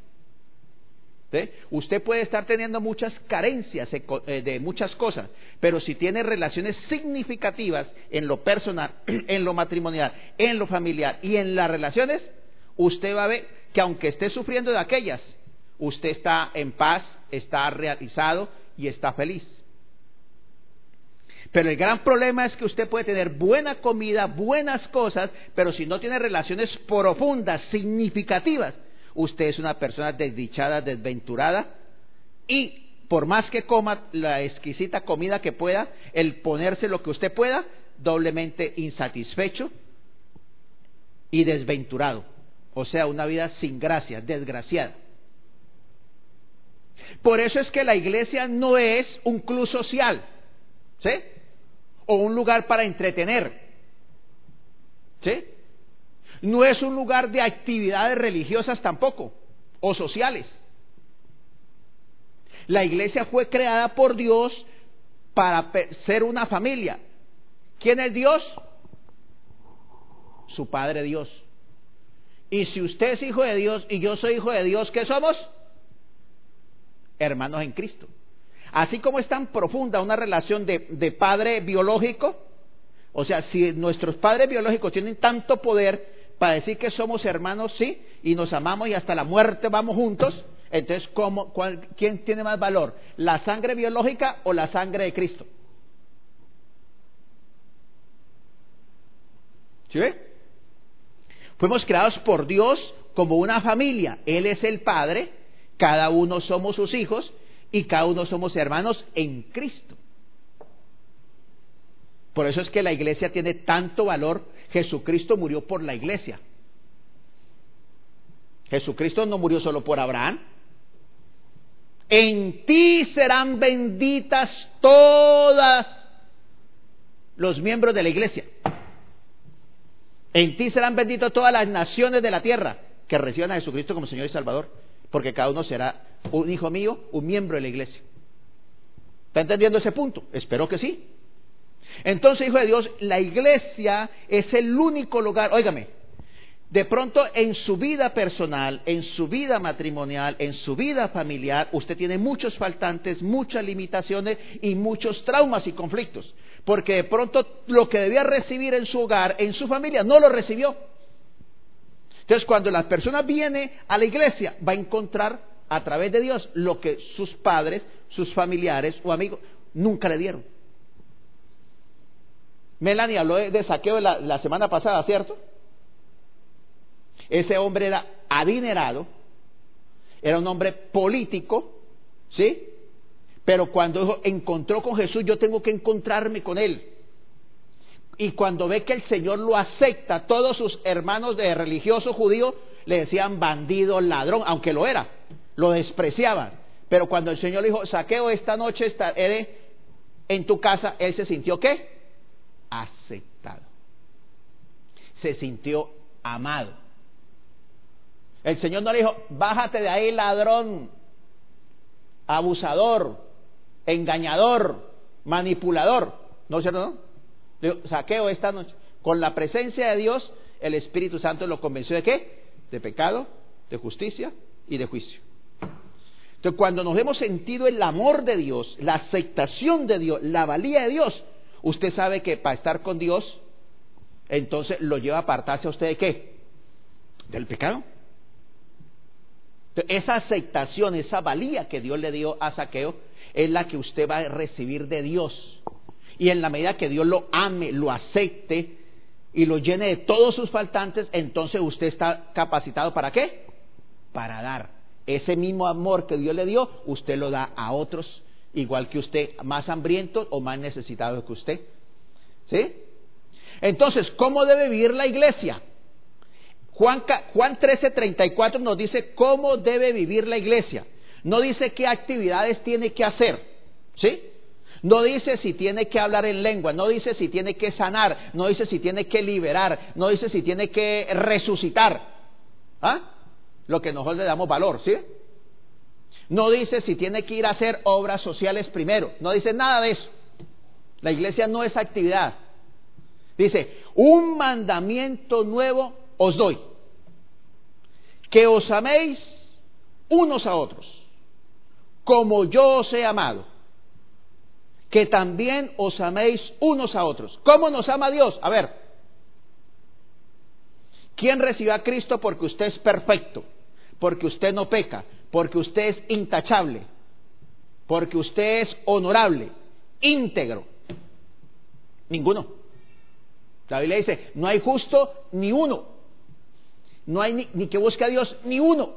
Usted puede estar teniendo muchas carencias eh, de muchas cosas, pero si tiene relaciones significativas en lo personal, en lo matrimonial, en lo familiar y en las relaciones, usted va a ver que aunque esté sufriendo de aquellas, usted está en paz, está realizado y está feliz. Pero el gran problema es que usted puede tener buena comida, buenas cosas, pero si no tiene relaciones profundas, significativas, usted es una persona desdichada, desventurada y por más que coma la exquisita comida que pueda, el ponerse lo que usted pueda, doblemente insatisfecho y desventurado. O sea, una vida sin gracia, desgraciada. Por eso es que la iglesia no es un club social, ¿sí? O un lugar para entretener, ¿sí? No es un lugar de actividades religiosas tampoco, o sociales. La iglesia fue creada por Dios para ser una familia. ¿Quién es Dios? Su Padre Dios. Y si usted es hijo de Dios y yo soy hijo de Dios, ¿qué somos? hermanos en Cristo. Así como es tan profunda una relación de, de padre biológico, o sea, si nuestros padres biológicos tienen tanto poder para decir que somos hermanos, sí, y nos amamos y hasta la muerte vamos juntos, entonces, ¿cómo, cuál, ¿quién tiene más valor? ¿La sangre biológica o la sangre de Cristo? ¿Sí ve? Fuimos creados por Dios como una familia. Él es el Padre, cada uno somos sus hijos y cada uno somos hermanos en Cristo. Por eso es que la iglesia tiene tanto valor. Jesucristo murió por la iglesia. Jesucristo no murió solo por Abraham. En ti serán benditas todas los miembros de la iglesia. En ti serán benditas todas las naciones de la tierra que reciban a Jesucristo como Señor y Salvador, porque cada uno será un hijo mío, un miembro de la iglesia. ¿Está entendiendo ese punto? Espero que sí. Entonces, hijo de Dios, la iglesia es el único lugar, óigame, de pronto en su vida personal, en su vida matrimonial, en su vida familiar, usted tiene muchos faltantes, muchas limitaciones y muchos traumas y conflictos. Porque de pronto lo que debía recibir en su hogar, en su familia, no lo recibió. Entonces, cuando la persona viene a la iglesia, va a encontrar a través de Dios lo que sus padres, sus familiares o amigos nunca le dieron. Melanie habló de, saqueo la, semana pasada, ¿cierto? Ese hombre era adinerado, era un hombre político, ¿sí? Pero cuando encontró con Jesús, yo tengo que encontrarme con él. Y cuando ve que el Señor lo acepta, todos sus hermanos de religioso judío le decían bandido, ladrón, aunque lo era, lo despreciaban. Pero cuando el Señor le dijo, saqueo esta noche estaré en tu casa, él se sintió qué? Aceptado. Se sintió amado. El Señor no le dijo, bájate de ahí ladrón, abusador, engañador, manipulador. ¿No es cierto? No? saqueo esta noche. Con la presencia de Dios, el Espíritu Santo lo convenció de qué? De pecado, de justicia y de juicio. Entonces, cuando nos hemos sentido el amor de Dios, la aceptación de Dios, la valía de Dios, Usted sabe que para estar con Dios, entonces lo lleva a apartarse a usted de qué? Del pecado. esa aceptación, esa valía que Dios le dio a Saqueo, es la que usted va a recibir de Dios. Y en la medida que Dios lo ame, lo acepte y lo llene de todos sus faltantes, entonces usted está capacitado para qué? Para dar. Ese mismo amor que Dios le dio, usted lo da a otros igual que usted, más hambriento o más necesitado que usted. ¿Sí? Entonces, ¿cómo debe vivir la iglesia? Juan, Juan 13, 34 nos dice cómo debe vivir la iglesia. No dice qué actividades tiene que hacer. ¿Sí? No dice si tiene que hablar en lengua, no dice si tiene que sanar, no dice si tiene que liberar, no dice si tiene que resucitar. ¿Ah? Lo que nosotros le damos valor, ¿sí? No dice si tiene que ir a hacer obras sociales primero. No dice nada de eso. La iglesia no es actividad. Dice, un mandamiento nuevo os doy. Que os améis unos a otros, como yo os he amado. Que también os améis unos a otros. ¿Cómo nos ama Dios? A ver. ¿Quién recibió a Cristo porque usted es perfecto? Porque usted no peca, porque usted es intachable, porque usted es honorable, íntegro. Ninguno. La Biblia dice, no hay justo ni uno. No hay ni, que busque a Dios ni uno.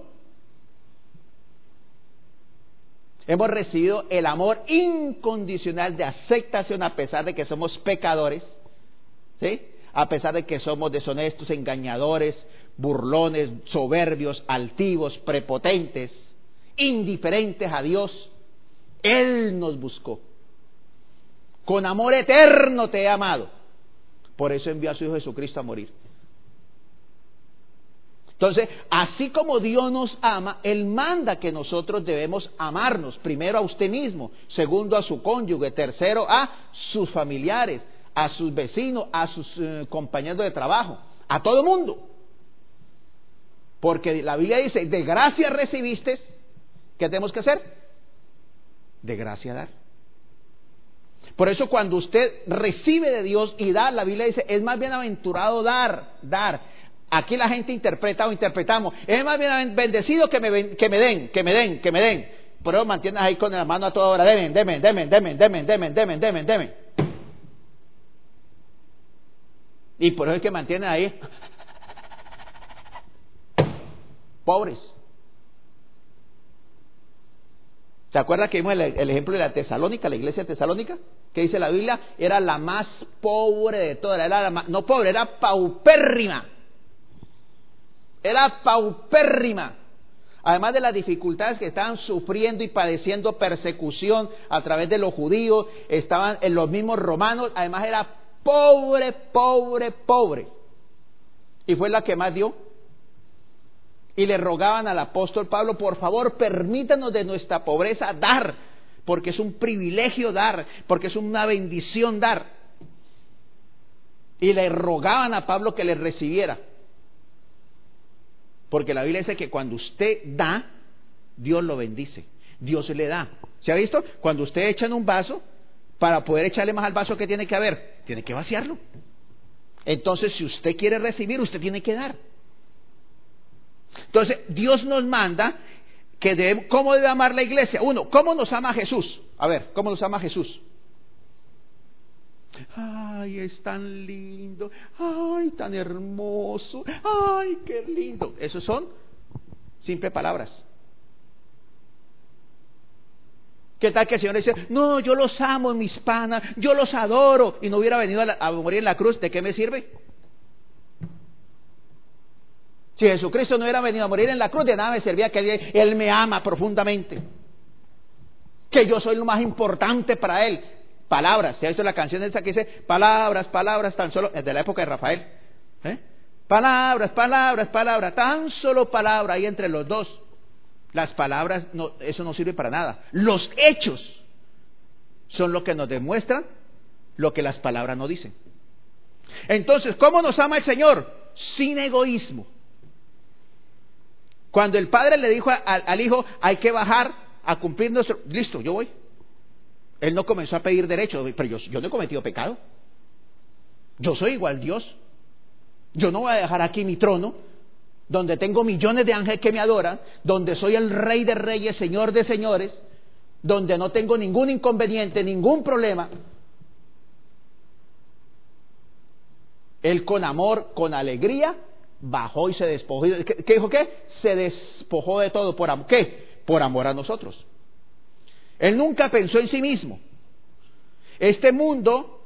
Hemos recibido el amor incondicional de aceptación a pesar de que somos pecadores, ¿sí? A pesar de que somos deshonestos, engañadores, burlones, soberbios, altivos, prepotentes, indiferentes a Dios, Él nos buscó. Con amor eterno te he amado. Por eso envió a su Hijo Jesucristo a morir. Entonces, así como Dios nos ama, Él manda que nosotros debemos amarnos, primero a usted mismo, segundo a su cónyuge, tercero a sus familiares, a sus vecinos, a sus eh, compañeros de trabajo, a todo el mundo. Porque la Biblia dice, de gracia recibiste, ¿qué tenemos que hacer? De gracia dar. Por eso cuando usted recibe de Dios y da, la Biblia dice, es más bienaventurado dar, dar. Aquí la gente interpreta o interpretamos, es más bien bendecido que me, que me den, que me den, que me den. Por eso mantienes ahí con la mano a toda hora, demen, demen, demen, demen, demen, demen, demen, demen, demen. Y por eso es que mantienen ahí pobres. ¿Se acuerda que vimos el, ejemplo de la Tesalónica, la iglesia Tesalónica? Que dice la Biblia, era la más pobre de todas, era la no pobre, era paupérrima. Era paupérrima. Además de las dificultades que estaban sufriendo y padeciendo persecución a través de los judíos, estaban en los mismos romanos, además era pobre, pobre, pobre. Y fue la que más dio y le rogaban al apóstol Pablo, por favor, permítanos de nuestra pobreza dar, porque es un privilegio dar, porque es una bendición dar. Y le rogaban a Pablo que le recibiera. Porque la Biblia dice que cuando usted da, Dios lo bendice. Dios le da. ¿Se ha visto? Cuando usted echa en un vaso, para poder echarle más al vaso que tiene que haber, tiene que vaciarlo. Entonces, si usted quiere recibir, usted tiene que dar. Entonces, Dios nos manda que ¿cómo debe amar la iglesia? Uno, ¿cómo nos ama Jesús? A ver, ¿cómo nos ama Jesús? Ay, es tan lindo, ay, tan hermoso, ay, qué lindo. Esos son simples palabras. ¿Qué tal que el Señor dice, no, yo los amo, mis panas, yo los adoro, y no hubiera venido a morir en la cruz, ¿de qué me sirve? Si Jesucristo no hubiera venido a morir en la cruz, de nada me servía que Él me ama profundamente. Que yo soy lo más importante para Él. Palabras, ¿se ha visto la canción esa que dice palabras, palabras, tan solo, es de la época de Rafael? ¿eh? Palabras, palabras, palabras, tan solo palabra ahí entre los dos. Las palabras, no, eso no sirve para nada. Los hechos son lo que nos demuestran lo que las palabras no dicen. Entonces, ¿cómo nos ama el Señor? Sin egoísmo. Cuando el padre le dijo al hijo, hay que bajar a cumplir nuestro... Listo, yo voy. Él no comenzó a pedir derecho, pero yo, no he cometido pecado. Yo soy igual Dios. Yo no voy a dejar aquí mi trono, donde tengo millones de ángeles que me adoran, donde soy el rey de reyes, señor de señores, donde no tengo ningún inconveniente, ningún problema. Él con amor, con alegría, bajó y se despojó. ¿Qué, dijo qué? Se despojó de todo. ¿Por? ¿Qué? Por amor a nosotros. Él nunca pensó en sí mismo. Este mundo,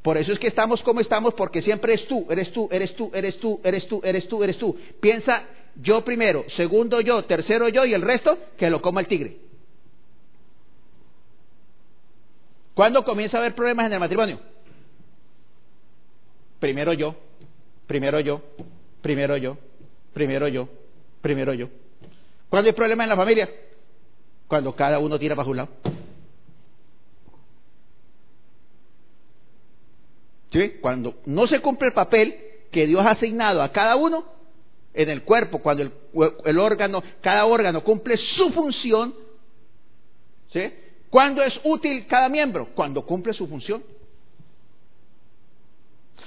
por eso es que estamos como estamos, porque siempre es tú, eres tú, eres tú, eres tú, eres tú, eres tú, eres tú. Piensa yo primero, segundo yo, tercero yo y el resto que lo coma el tigre. ¿Cuándo comienza a haber problemas en el matrimonio? Primero yo, primero yo, Primero yo, primero yo, primero yo. ¿Cuándo hay problema en la familia? Cuando cada uno tira para un lado. ¿Sí? Cuando no se cumple el papel que Dios ha asignado a cada uno en el cuerpo, cuando el, el órgano, cada órgano cumple su función, ¿sí? ¿Cuándo es útil cada miembro? Cuando cumple su función.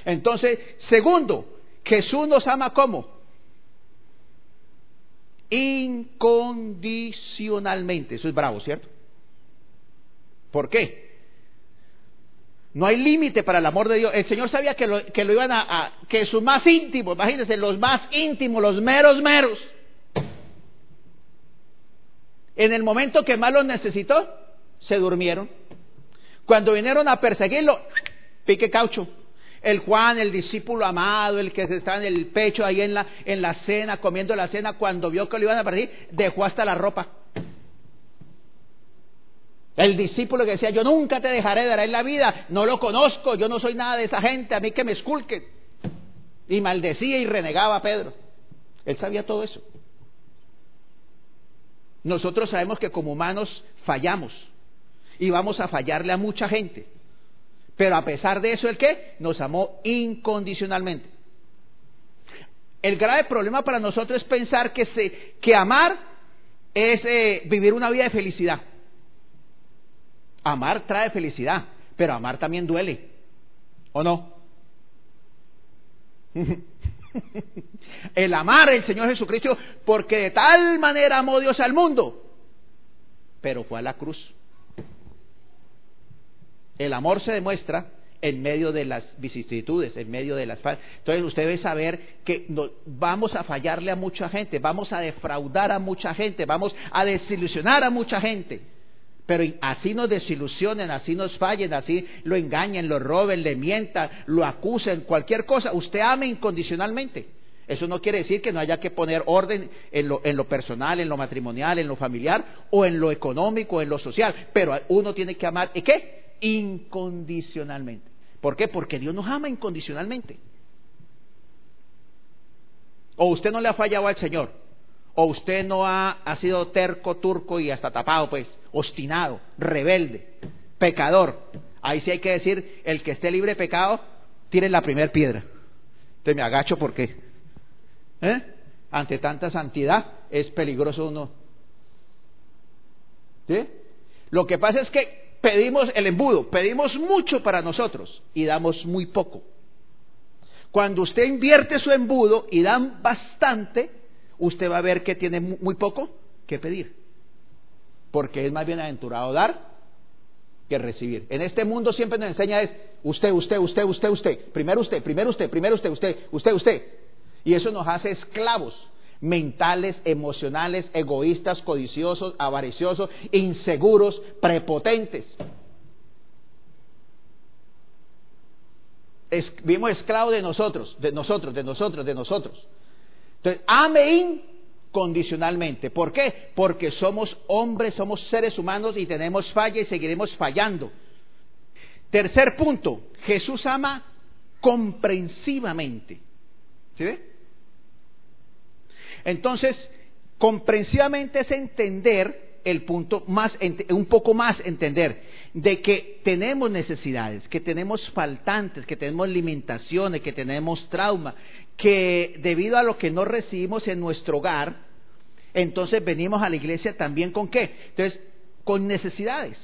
Entonces, segundo, Jesús nos ama como? Incondicionalmente. Eso es bravo, ¿cierto? ¿Por qué? No hay límite para el amor de Dios. El Señor sabía que lo, que lo iban a, que sus más íntimos, imagínense, los más íntimos, los meros meros, en el momento que más los necesitó, se durmieron. Cuando vinieron a perseguirlo, pique caucho el Juan, el discípulo amado, el que está en el pecho ahí en la, en la cena, comiendo la cena, cuando vio que lo iban a perder, dejó hasta la ropa. El discípulo que decía, yo nunca te dejaré de dar en la vida, no lo conozco, yo no soy nada de esa gente, a mí que me esculquen. Y maldecía y renegaba a Pedro. Él sabía todo eso. Nosotros sabemos que como humanos fallamos y vamos a fallarle a mucha gente. Pero a pesar de eso, ¿el qué? Nos amó incondicionalmente. El grave problema para nosotros es pensar que, se, que amar es eh, vivir una vida de felicidad. Amar trae felicidad, pero amar también duele. ¿O no? el amar al Señor Jesucristo, porque de tal manera amó Dios al mundo, pero fue a la cruz. El amor se demuestra en medio de las vicisitudes, en medio de las Entonces usted debe saber que vamos a fallarle a mucha gente, vamos a defraudar a mucha gente, vamos a desilusionar a mucha gente. Pero así nos desilusionen, así nos fallen, así lo engañen, lo roben, le mientan, lo acusen, cualquier cosa. Usted ame incondicionalmente. Eso no quiere decir que no haya que poner orden en lo, en lo, personal, en lo matrimonial, en lo familiar o en lo económico, en lo social. Pero uno tiene que amar, ¿y qué? Incondicionalmente. ¿Por qué? Porque Dios nos ama incondicionalmente. O usted no le ha fallado al Señor, o usted no ha, ha sido terco, turco y hasta tapado, pues, obstinado, rebelde, pecador. Ahí sí hay que decir, el que esté libre de pecado, tire la primera piedra. Entonces me agacho porque, ¿eh? ante tanta santidad, es peligroso uno. ¿Sí? Lo que pasa es que pedimos el embudo, pedimos mucho para nosotros y damos muy poco. Cuando usted invierte su embudo y dan bastante, usted va a ver que tiene muy poco que pedir. Porque es más bienaventurado dar que recibir. En este mundo siempre nos enseña es usted, usted, usted, usted, usted. Primero usted, primero usted, primero usted, usted, usted, usted. Y eso nos hace esclavos mentales, emocionales, egoístas, codiciosos, avariciosos, inseguros, prepotentes. Es, vimos esclavos de nosotros, de nosotros, de nosotros, de nosotros. Entonces, ame incondicionalmente. ¿Por qué? Porque somos hombres, somos seres humanos y tenemos falla y seguiremos fallando. Tercer punto, Jesús ama comprensivamente. ¿Sí ve? Entonces, comprensivamente es entender el punto más, un poco más entender de que tenemos necesidades, que tenemos faltantes, que tenemos limitaciones, que tenemos trauma, que debido a lo que no recibimos en nuestro hogar, entonces venimos a la iglesia también con qué? Entonces, con necesidades,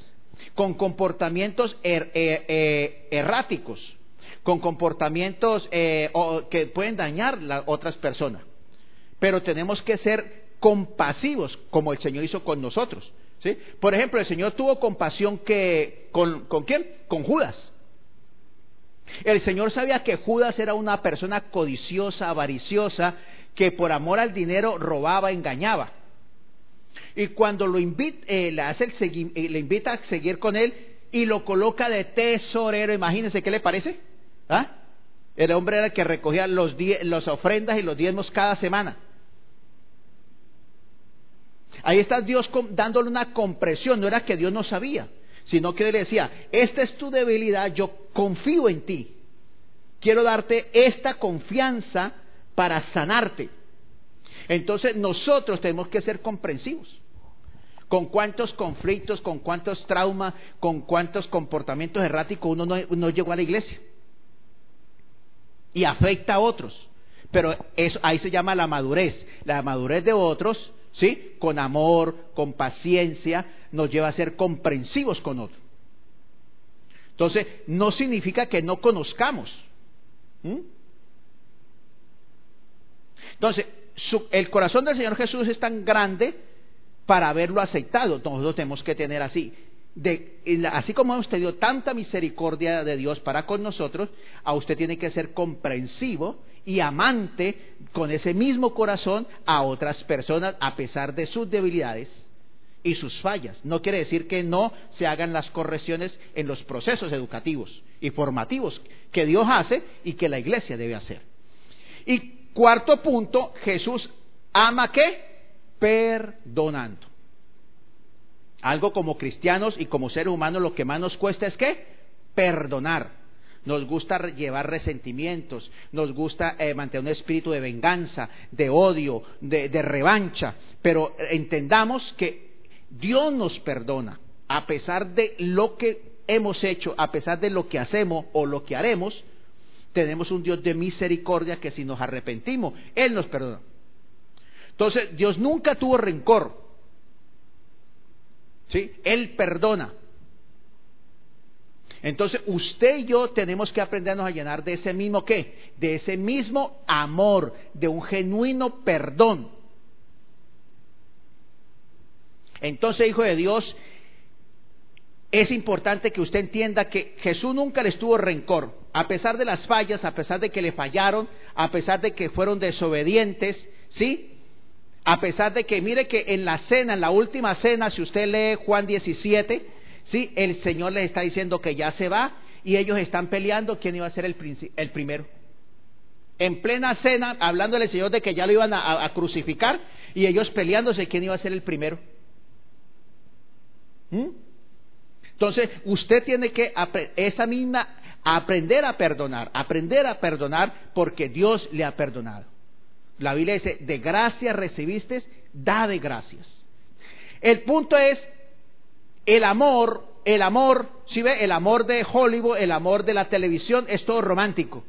con comportamientos er, er, eh, erráticos, con comportamientos eh, que pueden dañar a otras personas pero tenemos que ser compasivos como el Señor hizo con nosotros. ¿sí? Por ejemplo, el Señor tuvo compasión que, con, ¿con quién? Con Judas. El Señor sabía que Judas era una persona codiciosa, avariciosa, que por amor al dinero robaba, engañaba. Y cuando lo invita, eh, le, hace el eh, le invita a seguir con él y lo coloca de tesorero, imagínense qué le parece. ¿Ah? El hombre era el que recogía los las ofrendas y los diezmos cada semana. Ahí está Dios dándole una compresión, no era que Dios no sabía, sino que le decía, esta es tu debilidad, yo confío en ti. Quiero darte esta confianza para sanarte. Entonces nosotros tenemos que ser comprensivos. Con cuántos conflictos, con cuántos traumas, con cuántos comportamientos erráticos uno no, no llegó a la iglesia. Y afecta a otros. Pero eso, ahí se llama la madurez. La madurez de otros ¿sí? Con amor, con paciencia, nos lleva a ser comprensivos con otros. Entonces, no significa que no conozcamos. Entonces, el corazón del Señor Jesús es tan grande para haberlo aceptado. Nosotros tenemos que tener así. Así como hemos tenido tanta misericordia de Dios para con nosotros, a usted tiene que ser comprensivo y amante con ese mismo corazón a otras personas a pesar de sus debilidades y sus fallas. No quiere decir que no se hagan las correcciones en los procesos educativos y formativos que Dios hace y que la iglesia debe hacer. Y cuarto punto, Jesús ama qué? Perdonando. Algo como cristianos y como seres humanos lo que más nos cuesta es qué? Perdonar nos gusta llevar resentimientos, nos gusta eh, mantener un espíritu de venganza, de odio, de, revancha, pero entendamos que Dios nos perdona a pesar de lo que hemos hecho, a pesar de lo que hacemos o lo que haremos, tenemos un Dios de misericordia que si nos arrepentimos, Él nos perdona. Entonces, Dios nunca tuvo rencor. ¿Sí? Él perdona. Entonces, usted y yo tenemos que aprendernos a llenar de ese mismo qué? De ese mismo amor, de un genuino perdón. Entonces, hijo de Dios, es importante que usted entienda que Jesús nunca le tuvo rencor, a pesar de las fallas, a pesar de que le fallaron, a pesar de que fueron desobedientes, ¿sí? A pesar de que, mire que en la cena, en la última cena, si usted lee Juan 17, ¿sí? El Señor les está diciendo que ya se va y ellos están peleando quién iba a ser el, el primero. En plena cena, hablándole al Señor de que ya lo iban a, a crucificar y ellos peleándose quién iba a ser el primero. ¿Mm? Entonces, usted tiene que esa misma aprender a perdonar, aprender a perdonar porque Dios le ha perdonado. La Biblia dice, de gracia recibiste, da de gracias. El punto es, el amor, el amor, si ve, el amor de Hollywood, el amor de la televisión es todo romántico.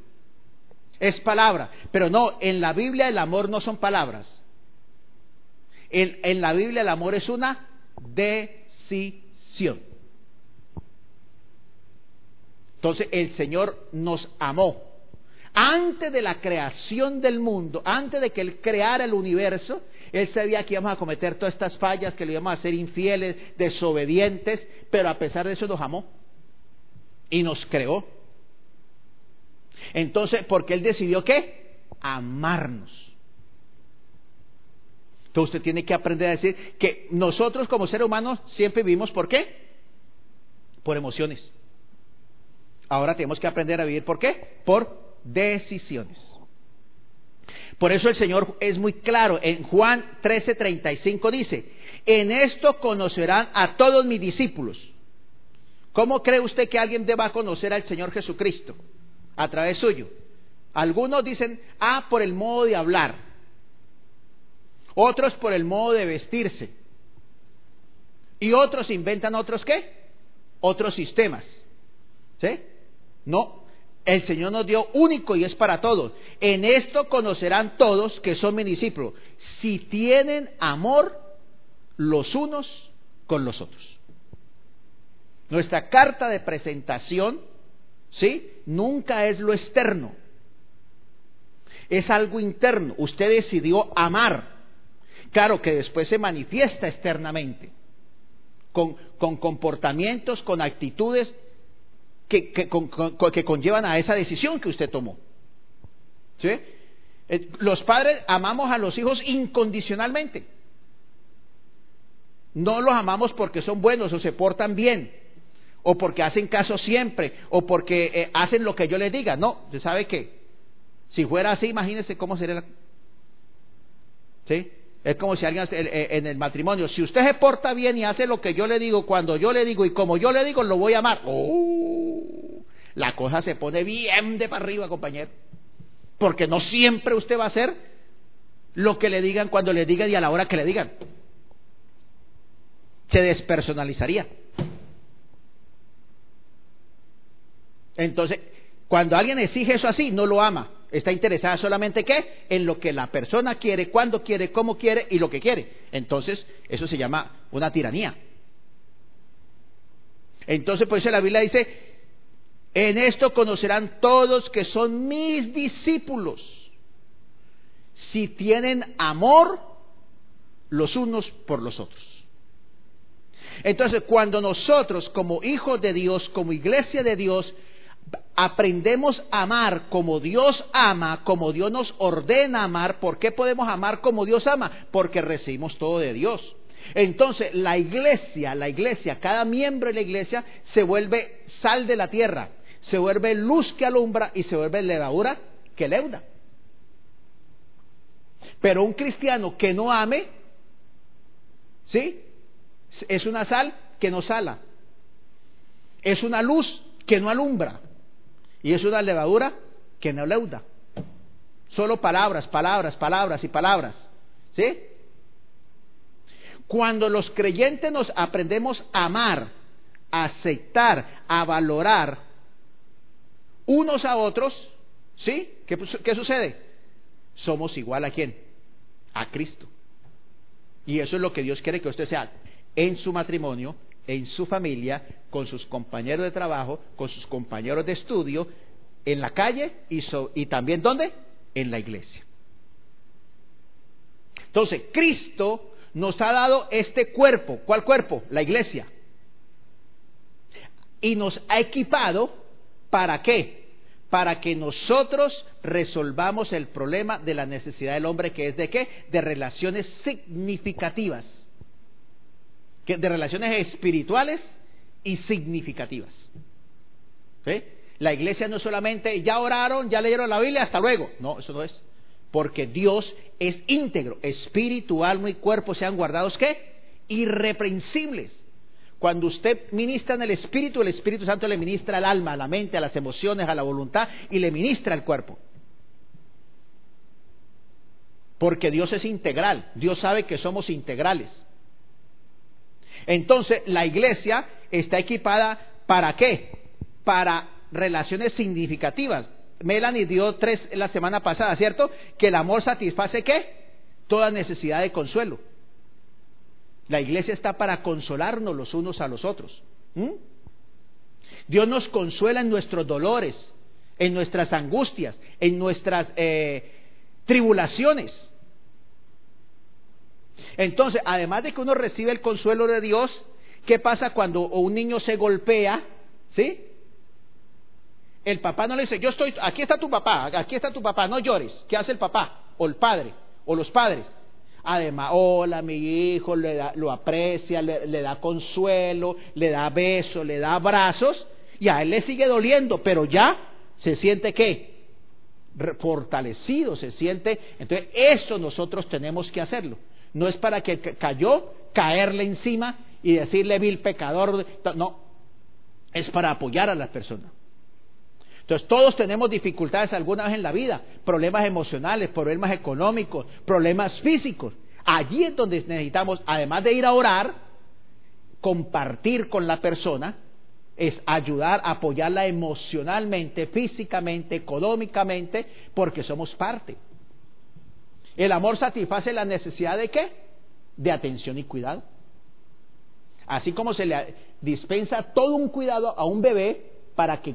Es palabra. Pero no, en la Biblia el amor no son palabras. en la Biblia el amor es una decisión. Entonces el Señor nos amó. Antes de la creación del mundo, antes de que Él creara el universo, Él sabía que íbamos a cometer todas estas fallas, que le íbamos a ser infieles, desobedientes, pero a pesar de eso nos amó y nos creó. Entonces, porque Él decidió qué? Amarnos. Entonces usted tiene que aprender a decir que nosotros como seres humanos siempre vivimos por qué? Por emociones. Ahora tenemos que aprender a vivir, ¿por qué? Por decisiones. Por eso el Señor es muy claro. En Juan 13:35 dice, en esto conocerán a todos mis discípulos. ¿Cómo cree usted que alguien deba conocer al Señor Jesucristo? A través suyo. Algunos dicen, ah, por el modo de hablar. Otros por el modo de vestirse. Y otros inventan otros qué? Otros sistemas. ¿Sí? No, el Señor nos dio único y es para todos. En esto conocerán todos que son mis discípulos, si tienen amor los unos con los otros. Nuestra carta de presentación, ¿sí? Nunca es lo externo. Es algo interno. Usted decidió amar. Claro que después se manifiesta externamente. Con, con comportamientos, con actitudes que, conllevan a esa decisión que usted tomó. ¿Sí? Eh, los padres amamos a los hijos incondicionalmente. No los amamos porque son buenos o se portan bien, o porque hacen caso siempre, o porque eh, hacen lo que yo les diga. No, ¿se sabe que si fuera así, imagínese cómo sería la... ¿Sí? Es como si alguien eh, en el matrimonio, si usted se porta bien y hace lo que yo le digo, cuando yo le digo y como yo le digo, lo voy a amar. Oh, la cosa se pone bien de para arriba, compañero. Porque no siempre usted va a hacer lo que le digan cuando le digan y a la hora que le digan. Se despersonalizaría. Entonces, cuando alguien exige eso así, no lo ama. Está interesada solamente qué? En lo que la persona quiere, cuándo quiere, cómo quiere y lo que quiere. Entonces, eso se llama una tiranía. Entonces, por eso la Biblia dice, en esto conocerán todos que son mis discípulos, si tienen amor los unos por los otros. Entonces, cuando nosotros como hijos de Dios, como iglesia de Dios, aprendemos a amar como Dios ama, como Dios nos ordena amar, ¿por qué podemos amar como Dios ama? Porque recibimos todo de Dios. Entonces, la iglesia, la iglesia, cada miembro de la iglesia se vuelve sal de la tierra, se vuelve luz que alumbra y se vuelve levadura que leuda. Pero un cristiano que no ame, ¿sí? Es una sal que no sala. Es una luz que no alumbra. Y es una levadura que no leuda. Solo palabras, palabras, palabras y palabras. ¿Sí? Cuando los creyentes nos aprendemos a amar, a aceptar, a valorar unos a otros, ¿sí? ¿Qué, ¿Qué, sucede? Somos igual a quién? A Cristo. Y eso es lo que Dios quiere que usted sea en su matrimonio, en su familia, con sus compañeros de trabajo, con sus compañeros de estudio, en la calle y, y también ¿dónde? En la iglesia. Entonces, Cristo nos ha dado este cuerpo. ¿Cuál cuerpo? La iglesia. Y nos ha equipado para qué? Para que nosotros resolvamos el problema de la necesidad del hombre, que es de qué? De relaciones significativas. De relaciones espirituales y significativas. La iglesia no solamente ya oraron, ya leyeron la Biblia, hasta luego. No, eso no es. Porque Dios es íntegro, espíritu, alma y cuerpo sean guardados qué? Irreprensibles. Cuando usted ministra en el espíritu, el Espíritu Santo le ministra al alma, a la mente, a las emociones, a la voluntad y le ministra al cuerpo. Porque Dios es integral, Dios sabe que somos integrales. Entonces, la iglesia está equipada para qué? Para relaciones significativas. Melanie dio tres la semana pasada, ¿cierto? Que el amor satisface qué? Toda necesidad de consuelo. La iglesia está para consolarnos los unos a los otros. Dios nos consuela en nuestros dolores, en nuestras angustias, en nuestras eh, tribulaciones. Entonces, además de que uno recibe el consuelo de Dios, ¿qué pasa cuando un niño se golpea? ¿Sí? El papá no le dice, yo estoy, aquí está tu papá, aquí está tu papá, no llores. ¿Qué hace el papá? O el padre, o los padres. Además, hola, mi hijo, le da, lo aprecia, le, le da consuelo, le da besos, le da abrazos, y a él le sigue doliendo, pero ya se siente qué? Fortalecido, se siente. Entonces, eso nosotros tenemos que hacerlo. No es para que cayó, caerle encima y decirle vil pecador. No, es para apoyar a las personas. Entonces todos tenemos dificultades alguna vez en la vida, problemas emocionales, problemas económicos, problemas físicos. Allí es donde necesitamos, además de ir a orar, compartir con la persona, es ayudar, apoyarla emocionalmente, físicamente, económicamente, porque somos parte. El amor satisface la necesidad de qué? De atención y cuidado. Así como se le dispensa todo un cuidado a un bebé para que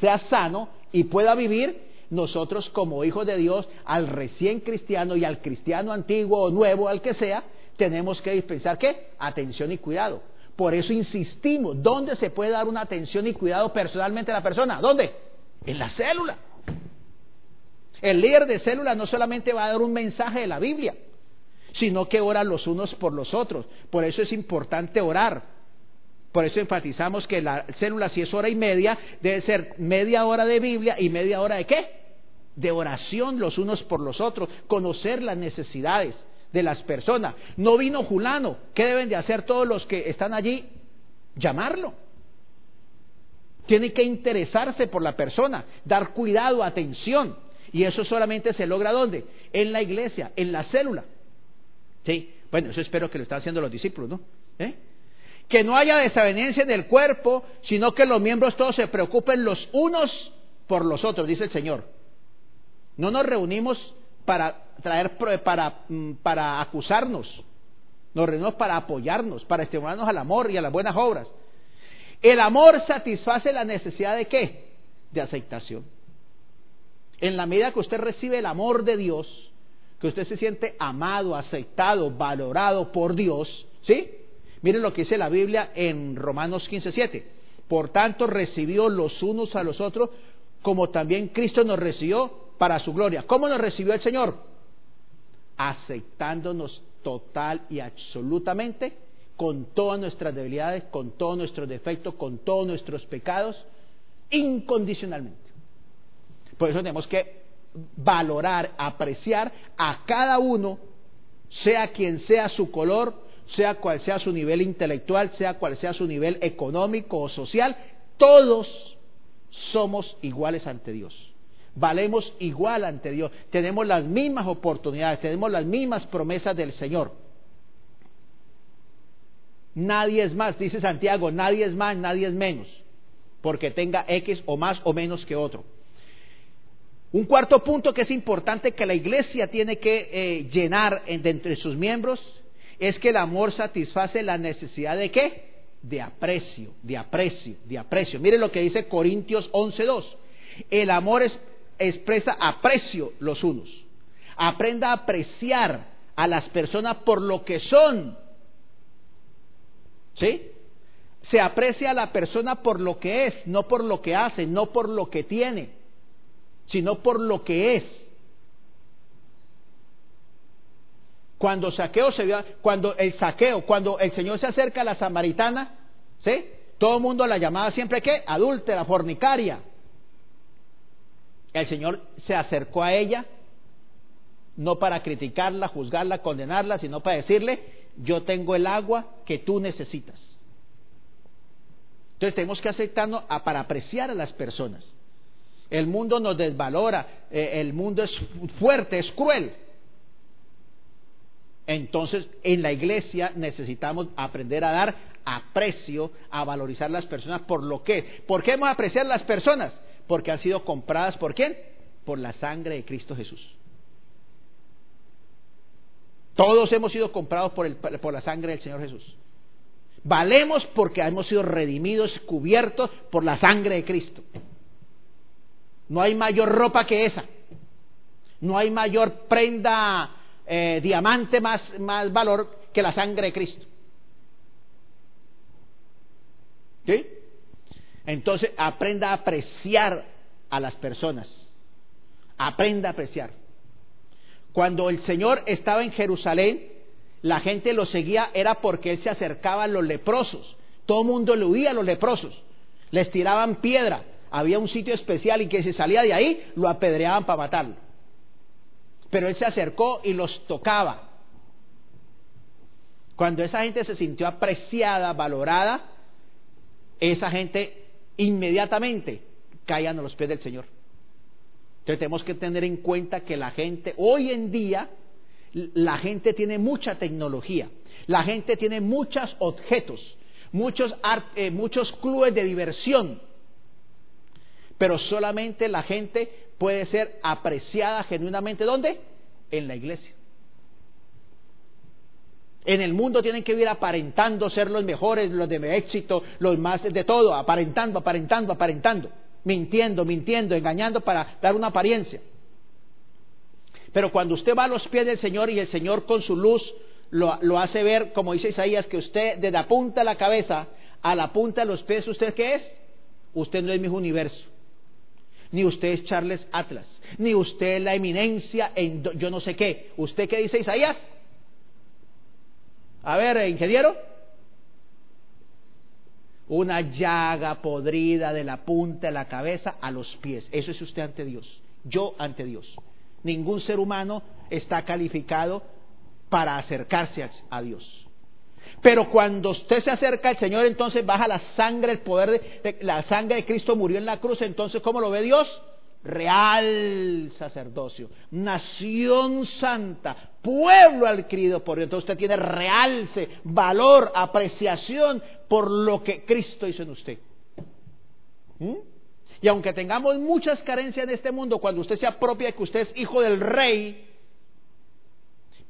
sea sano y pueda vivir, nosotros como hijos de Dios, al recién cristiano y al cristiano antiguo o nuevo, al que sea, tenemos que dispensar qué? Atención y cuidado. Por eso insistimos, ¿dónde se puede dar una atención y cuidado personalmente a la persona? ¿Dónde? En la célula. El líder de célula no solamente va a dar un mensaje de la Biblia, sino que ora los unos por los otros. Por eso es importante orar. Por eso enfatizamos que la célula, si es hora y media, debe ser media hora de Biblia y media hora de qué? De oración los unos por los otros, conocer las necesidades de las personas. No vino Julano, ¿qué deben de hacer todos los que están allí? Llamarlo. Tienen que interesarse por la persona, dar cuidado, atención. Y eso solamente se logra ¿dónde? En la iglesia, en la célula. ¿Sí? Bueno, eso espero que lo están haciendo los discípulos, ¿no? ¿Eh? que no haya desavenencia en el cuerpo, sino que los miembros todos se preocupen los unos por los otros, dice el Señor. No nos reunimos para traer para, mm, para acusarnos, nos reunimos para apoyarnos, para estimularnos al amor y a las buenas obras. El amor satisface la necesidad de qué? De aceptación. En la medida que usted recibe el amor de Dios, que usted se siente amado, aceptado, valorado por Dios, ¿sí? Miren lo que dice la Biblia en Romanos 15:7. Por tanto, recibió los unos a los otros, como también Cristo nos recibió para su gloria. ¿Cómo nos recibió el Señor? Aceptándonos total y absolutamente con todas nuestras debilidades, con todos nuestros defectos, con todos nuestros pecados, incondicionalmente. Por eso tenemos que valorar, apreciar a cada uno, sea quien sea su color, sea cual sea su nivel intelectual, sea cual sea su nivel económico o social, todos somos iguales ante Dios. Valemos igual ante Dios. Tenemos las mismas oportunidades, tenemos las mismas promesas del Señor. Nadie es más, dice Santiago, nadie es más, nadie es menos, porque tenga X o más o menos que otro. Un cuarto punto que es importante que la iglesia tiene que eh, llenar entre sus miembros es que el amor satisface la necesidad de qué? De aprecio, de aprecio, de aprecio. Mire lo que dice Corintios 11.2. El amor es, expresa aprecio los unos. Aprenda a apreciar a las personas por lo que son. ¿Sí? Se aprecia a la persona por lo que es, no por lo que hace, no por lo que tiene, sino por lo que es. Cuando saqueo se vio, cuando el saqueo, cuando el Señor se acerca a la samaritana, ¿sí? Todo el mundo la llamaba siempre ¿qué? Adúltera, fornicaria. El Señor se acercó a ella no para criticarla, juzgarla, condenarla, sino para decirle, yo tengo el agua que tú necesitas. Entonces tenemos que aceptarnos para apreciar a las personas. El mundo nos desvalora, eh, el mundo es fuerte, es cruel. Entonces, en la iglesia necesitamos aprender a dar aprecio, a valorizar las personas por lo que. ¿Por qué hemos apreciar las personas? Porque han sido compradas por quién? Por la sangre de Cristo Jesús. Todos hemos sido comprados por, el, por la sangre del Señor Jesús. Valemos porque hemos sido redimidos, cubiertos por la sangre de Cristo. No hay mayor ropa que esa. No hay mayor prenda, eh, diamante más, más valor que la sangre de Cristo. ¿Sí? Entonces aprenda a apreciar a las personas. Aprenda a apreciar. Cuando el Señor estaba en Jerusalén, la gente lo seguía era porque Él se acercaba a los leprosos. Todo el mundo le huía a los leprosos. Les tiraban piedra. Había un sitio especial y que si salía de ahí lo apedreaban para matarlo. Pero Él se acercó y los tocaba. Cuando esa gente se sintió apreciada, valorada, esa gente inmediatamente caían a los pies del Señor. Entonces tenemos que tener en cuenta que la gente, hoy en día, la gente tiene mucha tecnología, la gente tiene muchos objetos, muchos, eh, muchos clubes de diversión, pero solamente la gente puede ser apreciada genuinamente. ¿Dónde? En la iglesia. En el mundo tienen que vivir aparentando ser los mejores, los de éxito, los más de todo, aparentando, aparentando, aparentando mintiendo, mintiendo, engañando para dar una apariencia. Pero cuando usted va a los pies del Señor y el Señor con su luz lo, hace ver, como dice Isaías, que usted desde la punta de la cabeza a la punta de los pies, ¿usted qué es? Usted no es mi universo. Ni usted es Charles Atlas. Ni usted es la eminencia en yo no sé qué. ¿Usted qué dice Isaías? A ver, ingeniero una llaga podrida de la punta de la cabeza a los pies. Eso es usted ante Dios, yo ante Dios. Ningún ser humano está calificado para acercarse a, Dios. Pero cuando usted se acerca al Señor, entonces baja la sangre, el poder de la sangre de Cristo murió en la cruz. Entonces, ¿cómo lo ve Dios? real sacerdocio, nación santa, pueblo adquirido por Dios. Entonces usted tiene realce, valor, apreciación por lo que Cristo hizo en usted. ¿Mm? Y aunque tengamos muchas carencias en este mundo, cuando usted se apropia de que usted es hijo del rey,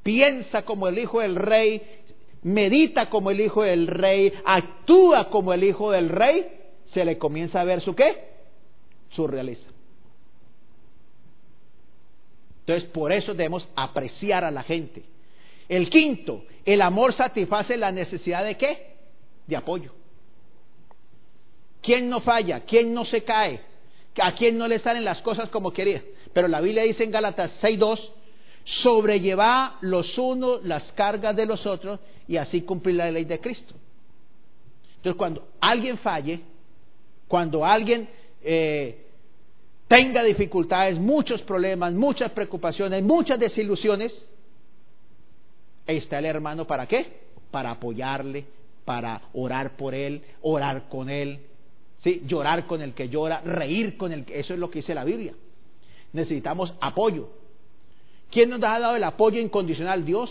piensa como el hijo del rey, medita como el hijo del rey, actúa como el hijo del rey, se le comienza a ver su qué? Su realeza. Entonces, por eso debemos apreciar a la gente. El quinto, el amor satisface la necesidad de qué? De apoyo. ¿Quién no falla? ¿Quién no se cae? ¿A quién no le salen las cosas como quería? Pero la Biblia dice en Gálatas 6.2, sobrellevar los unos las cargas de los otros y así cumplir la ley de Cristo. Entonces, cuando alguien falle, cuando alguien eh, tenga dificultades, muchos problemas, muchas preocupaciones, muchas desilusiones, está el hermano para qué? Para apoyarle, para orar por él, orar con él, ¿sí? llorar con el que llora, reír con el que... Eso es lo que dice la Biblia. Necesitamos apoyo. ¿Quién nos ha dado el apoyo incondicional? Dios.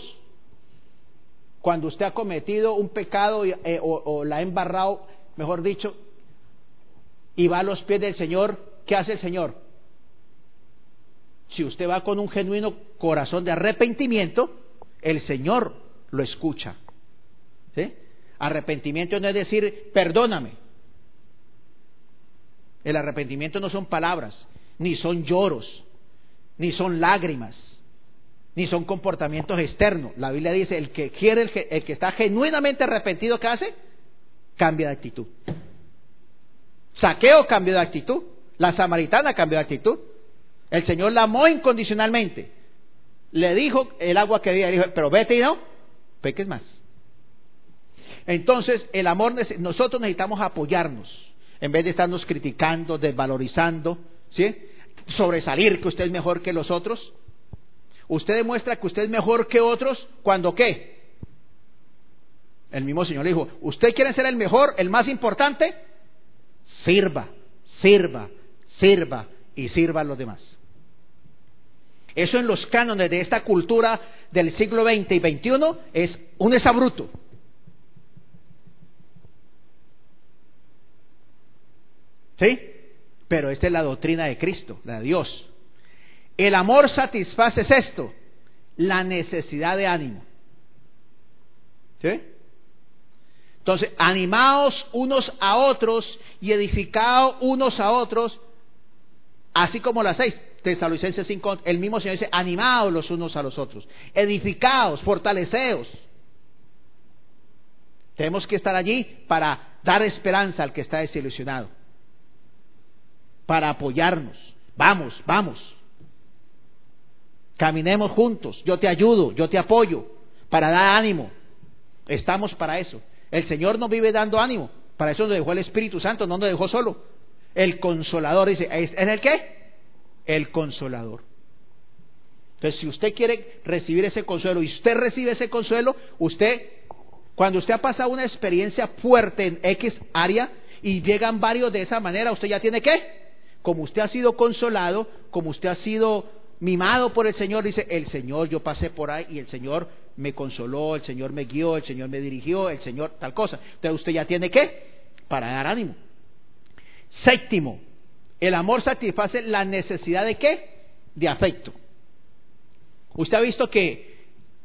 Cuando usted ha cometido un pecado eh, o, la ha embarrado, mejor dicho, y va a los pies del Señor, ¿Qué hace el Señor? Si usted va con un genuino corazón de arrepentimiento, el Señor lo escucha. Arrepentimiento no es decir, perdóname. El arrepentimiento no son palabras, ni son lloros, ni son lágrimas, ni son comportamientos externos. La Biblia dice, el que quiere, el que, está genuinamente arrepentido, ¿qué hace? Cambia de actitud. Saqueo cambió de actitud. La samaritana cambió de actitud. El Señor la amó incondicionalmente. Le dijo el agua que había, dijo, pero vete y no, peques más. Entonces, el amor, nosotros necesitamos apoyarnos, en vez de estarnos criticando, desvalorizando, ¿sí? Sobresalir que usted es mejor que los otros. Usted demuestra que usted es mejor que otros cuando qué? El mismo Señor le dijo, ¿usted quiere ser el mejor, el más importante? Sirva, sirva, sirva y sirva a los demás. Eso en los cánones de esta cultura del siglo XX y XXI es un esabruto. ¿Sí? Pero esta es la doctrina de Cristo, la de Dios. El amor satisface esto, la necesidad de ánimo. Entonces, animaos unos a otros y edificaos unos a otros, así como las seis. Tesalonicenses 5, el mismo Señor dice, animaos los unos a los otros, edificaos, fortaleceos. Tenemos que estar allí para dar esperanza al que está desilusionado, para apoyarnos. Vamos, vamos. Caminemos juntos, yo te ayudo, yo te apoyo, para dar ánimo. Estamos para eso. El Señor nos vive dando ánimo. Para eso nos dejó el Espíritu Santo, no nos dejó solo. El consolador dice, ¿es el qué? El consolador. Entonces, si usted quiere recibir ese consuelo y usted recibe ese consuelo, usted, cuando usted ha pasado una experiencia fuerte en X área y llegan varios de esa manera, usted ya tiene qué? Como usted ha sido consolado, como usted ha sido mimado por el Señor, dice, el Señor, yo pasé por ahí y el Señor me consoló, el Señor me guió, el Señor me dirigió, el Señor tal cosa. Entonces usted ya tiene que para dar ánimo. Séptimo, el amor satisface la necesidad de qué? De afecto. Usted ha visto que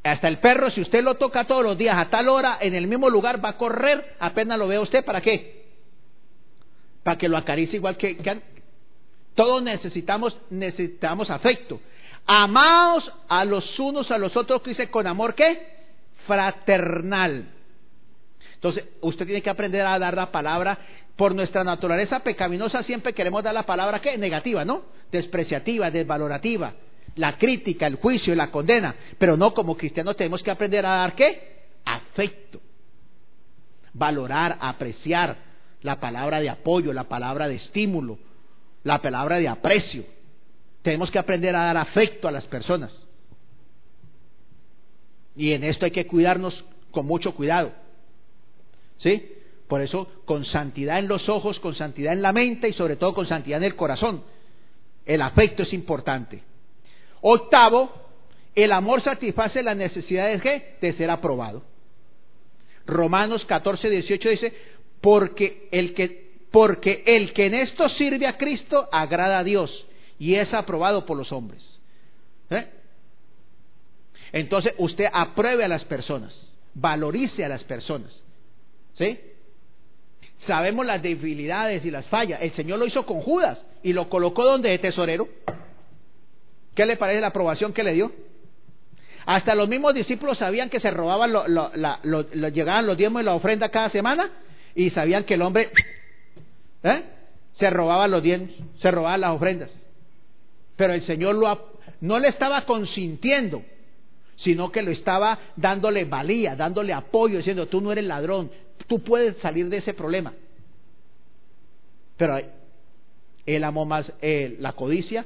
hasta el perro, si usted lo toca todos los días a tal hora, en el mismo lugar, va a correr, apenas lo vea usted, ¿para qué? Para que lo acaricie igual que, que todos necesitamos, necesitamos afecto. Amaos a los unos a los otros, que dice con amor qué? Fraternal. Entonces, usted tiene que aprender a dar la palabra. Por nuestra naturaleza pecaminosa siempre queremos dar la palabra qué? Negativa, ¿no? Despreciativa, desvalorativa. La crítica, el juicio, la condena. Pero no, como cristianos tenemos que aprender a dar qué? Afecto. Valorar, apreciar la palabra de apoyo, la palabra de estímulo, la palabra de aprecio. Tenemos que aprender a dar afecto a las personas. Y en esto hay que cuidarnos con mucho cuidado. ¿Sí? Por eso, con santidad en los ojos, con santidad en la mente y sobre todo con santidad en el corazón. El afecto es importante. Octavo, el amor satisface las necesidades de, de ser aprobado. Romanos 14, 18 dice, porque el que, porque el que en esto sirve a Cristo agrada a Dios y es aprobado por los hombres. ¿Eh? Entonces usted apruebe a las personas, valorice a las personas. ¿Sí? Sabemos las debilidades y las fallas. El Señor lo hizo con Judas y lo colocó donde de tesorero. ¿Qué le parece la aprobación que le dio? Hasta los mismos discípulos sabían que se robaban, llegaban los diezmos y la ofrenda cada semana y sabían que el hombre ¿eh? se robaba los diezmos, se robaba las ofrendas. Pero el Señor lo, no le estaba consintiendo, sino que lo estaba dándole valía, dándole apoyo, diciendo, tú no eres ladrón, tú puedes salir de ese problema. Pero él amó más eh, la codicia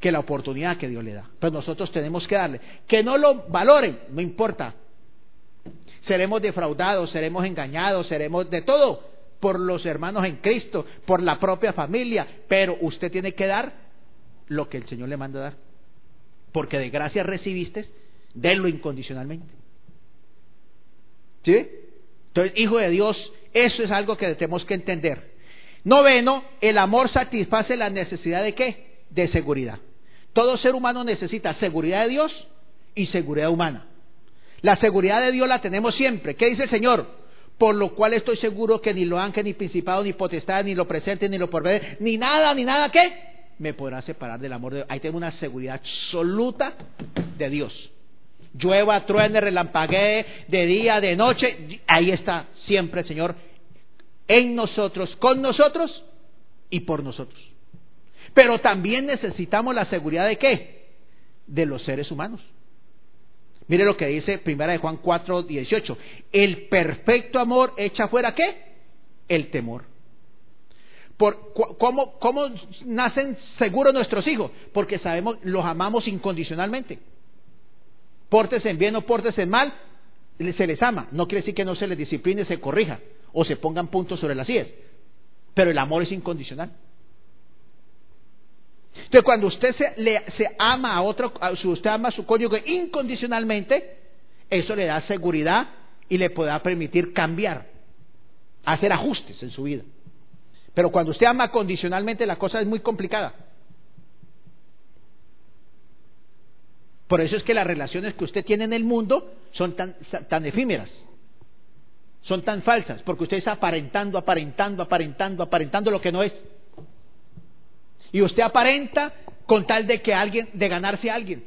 que la oportunidad que Dios le da. Pero nosotros tenemos que darle. Que no lo valoren, no importa. Seremos defraudados, seremos engañados, seremos de todo por los hermanos en Cristo, por la propia familia, pero usted tiene que dar lo que el Señor le manda dar. Porque de gracia recibiste, denlo incondicionalmente. ¿Sí? Entonces, hijo de Dios, eso es algo que tenemos que entender. Noveno, el amor satisface la necesidad de qué? De seguridad. Todo ser humano necesita seguridad de Dios y seguridad humana. La seguridad de Dios la tenemos siempre. ¿Qué dice el Señor? Por lo cual estoy seguro que ni lo ángel, ni principado, ni potestad, ni lo presente, ni lo porvenir, ni nada, ni nada, ¿qué? Me podrá separar del amor de Dios. Ahí tengo una seguridad absoluta de Dios. Llueva, truene, relampaguee, de día, de noche. Ahí está siempre el Señor en nosotros, con nosotros y por nosotros. Pero también necesitamos la seguridad de qué? De los seres humanos. Mire lo que dice Primera de Juan 4, 18. El perfecto amor echa fuera qué? El temor. Por, ¿cómo, ¿Cómo nacen seguros nuestros hijos? Porque sabemos, los amamos incondicionalmente. Pórtese bien o pórtese mal, se les ama. No quiere decir que no se les discipline, se corrija o se pongan puntos sobre las IES. Pero el amor es incondicional. Entonces, cuando usted se, le, se ama a otro, si usted ama a su cónyuge incondicionalmente, eso le da seguridad y le podrá permitir cambiar, hacer ajustes en su vida. Pero cuando usted ama condicionalmente, la cosa es muy complicada. Por eso es que las relaciones que usted tiene en el mundo son tan, tan efímeras, son tan falsas, porque usted está aparentando, aparentando, aparentando, aparentando lo que no es. Y usted aparenta con tal de que alguien, de ganarse a alguien.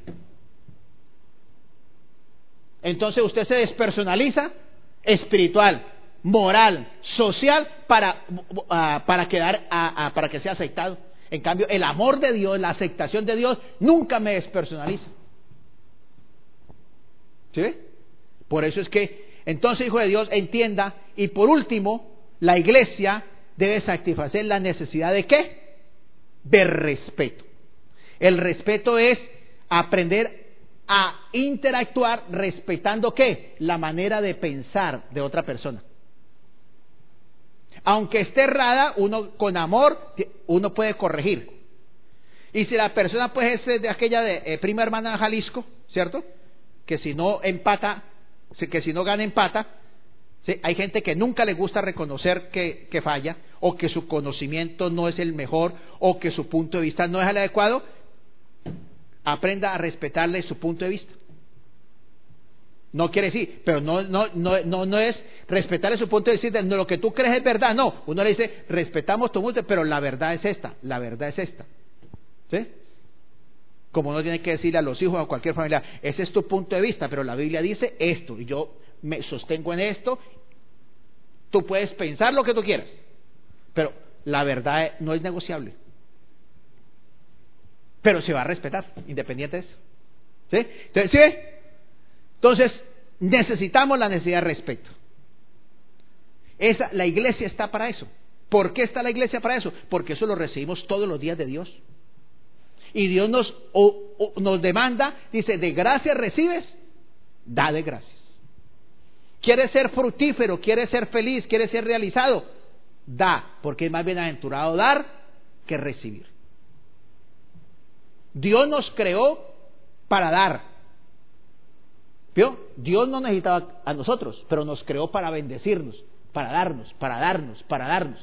Entonces usted se despersonaliza espiritual, moral, social para, ah, para quedar para que sea aceptado. En cambio, el amor de Dios, la aceptación de Dios, nunca me despersonaliza. ¿Sí? Por eso es que, entonces, hijo de Dios, entienda, y por último, la iglesia debe satisfacer la necesidad de qué? De respeto. El respeto es aprender a interactuar respetando qué? La manera de pensar de otra persona. Aunque esté errada, uno con amor, uno puede corregir. Y si la persona pues es de aquella de eh, prima hermana de Jalisco, ¿cierto? Que si no empata, que si no gana empata, hay gente que nunca le gusta reconocer que, falla, o que su conocimiento no es el mejor, o que su punto de vista no es el adecuado. Aprenda a respetarle su punto de vista. No quiere decir, pero no, no, no, no, no es respetarle su punto de vista, no, lo que tú crees es verdad, no. Uno le dice, respetamos tu punto, pero la verdad es esta, la verdad es esta. ¿Sí? Como uno tiene que decirle a los hijos o a cualquier familia, ese es tu punto de vista, pero la Biblia dice esto, y yo me sostengo en esto. Tú puedes pensar lo que tú quieras, pero la verdad no es negociable. Pero se va a respetar, independiente de eso. ¿Sí? Entonces. Entonces necesitamos la necesidad de respeto. Esa, la iglesia está para eso. ¿Por qué está la iglesia para eso? Porque eso lo recibimos todos los días de Dios. Y Dios nos, nos demanda, dice, de gracia recibes, da de gracias. ¿Quieres ser fructífero? ¿Quieres ser feliz? ¿Quieres ser realizado? Da, porque es más bienaventurado dar que recibir. Dios nos creó para dar. ¿Vio? Dios no necesitaba a nosotros, pero nos creó para bendecirnos, para darnos, para darnos, para darnos.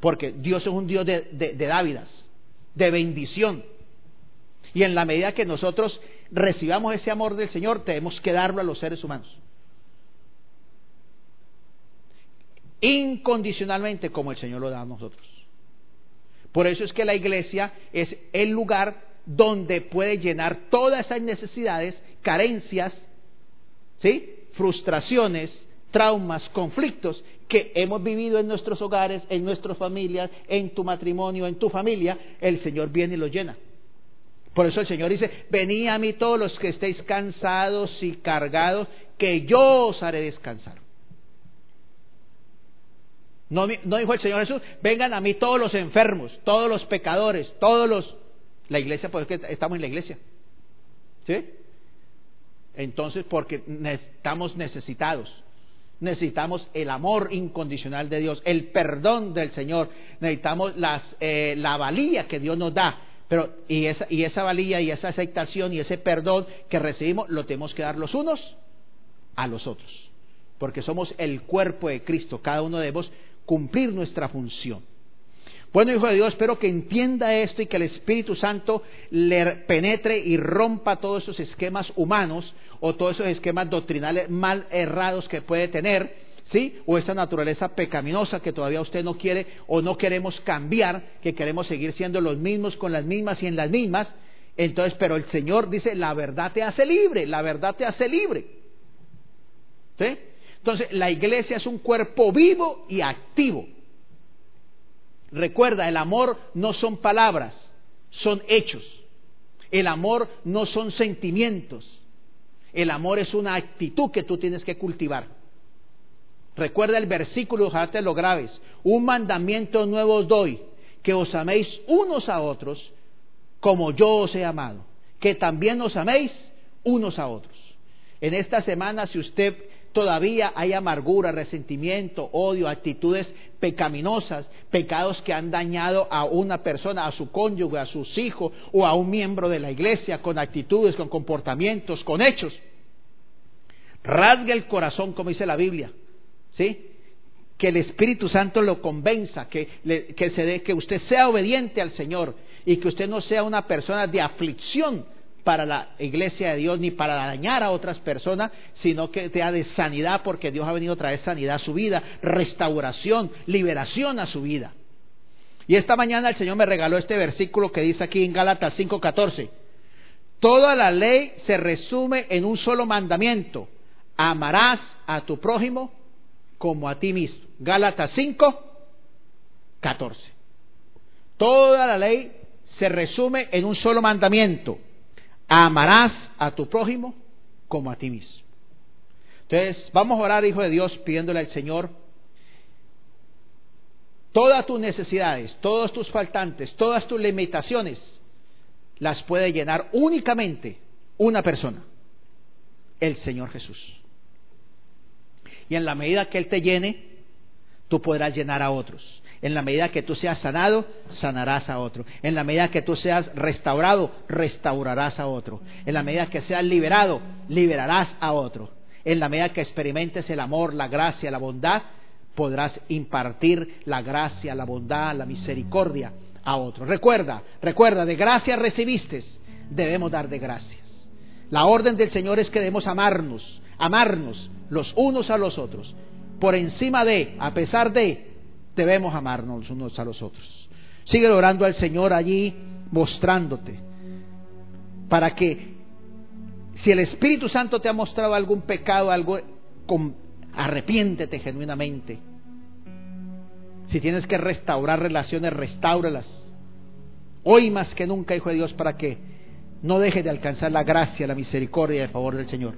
Porque Dios es un Dios de, de, de dávidas, de bendición. Y en la medida que nosotros recibamos ese amor del Señor, tenemos que darlo a los seres humanos. Incondicionalmente como el Señor lo da a nosotros. Por eso es que la iglesia es el lugar donde puede llenar todas esas necesidades, carencias, ¿sí? frustraciones, traumas, conflictos que hemos vivido en nuestros hogares, en nuestras familias, en tu matrimonio, en tu familia, el Señor viene y los llena. Por eso el Señor dice, venid a mí todos los que estéis cansados y cargados, que yo os haré descansar. No, dijo el Señor Jesús, vengan a mí todos los enfermos, todos los pecadores, todos los... La iglesia, pues que estamos en la iglesia. ¿Sí? Entonces, porque estamos necesitados. Necesitamos el amor incondicional de Dios, el perdón del Señor. Necesitamos las, eh, la valía que Dios nos da. Pero, y esa, y esa valía y esa aceptación y ese perdón que recibimos, lo tenemos que dar los unos a los otros. Porque somos el cuerpo de Cristo. Cada uno debemos cumplir nuestra función. Bueno, hijo de Dios, espero que entienda esto y que el Espíritu Santo le penetre y rompa todos esos esquemas humanos o todos esos esquemas doctrinales mal errados que puede tener, ¿sí? O esta naturaleza pecaminosa que todavía usted no quiere o no queremos cambiar, que queremos seguir siendo los mismos con las mismas y en las mismas. Entonces, pero el Señor dice, la verdad te hace libre, la verdad te hace libre. ¿Sí? Entonces, la iglesia es un cuerpo vivo y activo. Recuerda, el amor no son palabras, son hechos. El amor no son sentimientos. El amor es una actitud que tú tienes que cultivar. Recuerda el versículo, ojalá te lo grabes. Un mandamiento nuevo os doy, que os améis unos a otros como yo os he amado. Que también os améis unos a otros. En esta semana, si usted todavía hay amargura, resentimiento, odio, actitudes pecaminosas, pecados que han dañado a una persona, a su cónyuge, a sus hijos o a un miembro de la iglesia con actitudes, con comportamientos, con hechos. Rasgue el corazón, como dice la Biblia, ¿sí? Que el Espíritu Santo lo convenza, que, que, se dé, que usted sea obediente al Señor y que usted no sea una persona de aflicción, para la iglesia de Dios ni para dañar a otras personas, sino que sea de sanidad porque Dios ha venido a traer sanidad a su vida, restauración, liberación a su vida. Y esta mañana el Señor me regaló este versículo que dice aquí en Gálatas 5:14. Toda la ley se resume en un solo mandamiento. Amarás a tu prójimo como a ti mismo. Gálatas 5:14. Toda la ley se resume en un solo mandamiento amarás a tu prójimo como a ti mismo. Entonces, vamos a orar, Hijo de Dios, pidiéndole al Señor todas tus necesidades, todos tus faltantes, todas tus limitaciones, las puede llenar únicamente una persona, el Señor Jesús. Y en la medida que Él te llene, tú podrás llenar a otros. En la medida que tú seas sanado, sanarás a otro. En la medida que tú seas restaurado, restaurarás a otro. En la medida que seas liberado, liberarás a otro. En la medida que experimentes el amor, la gracia, la bondad, podrás impartir la gracia, la bondad, la misericordia a otro. Recuerda, recuerda, de gracia recibiste, debemos dar de gracias. La orden del Señor es que debemos amarnos, amarnos los unos a los otros, por encima de, a pesar de, debemos amarnos unos a los otros. Sigue orando al Señor allí, mostrándote, para que si el Espíritu Santo te ha mostrado algún pecado, algo, arrepiéntete genuinamente. Si tienes que restaurar relaciones, restáuralas. Hoy más que nunca, Hijo de Dios, para que no deje de alcanzar la gracia, la misericordia y el favor del Señor.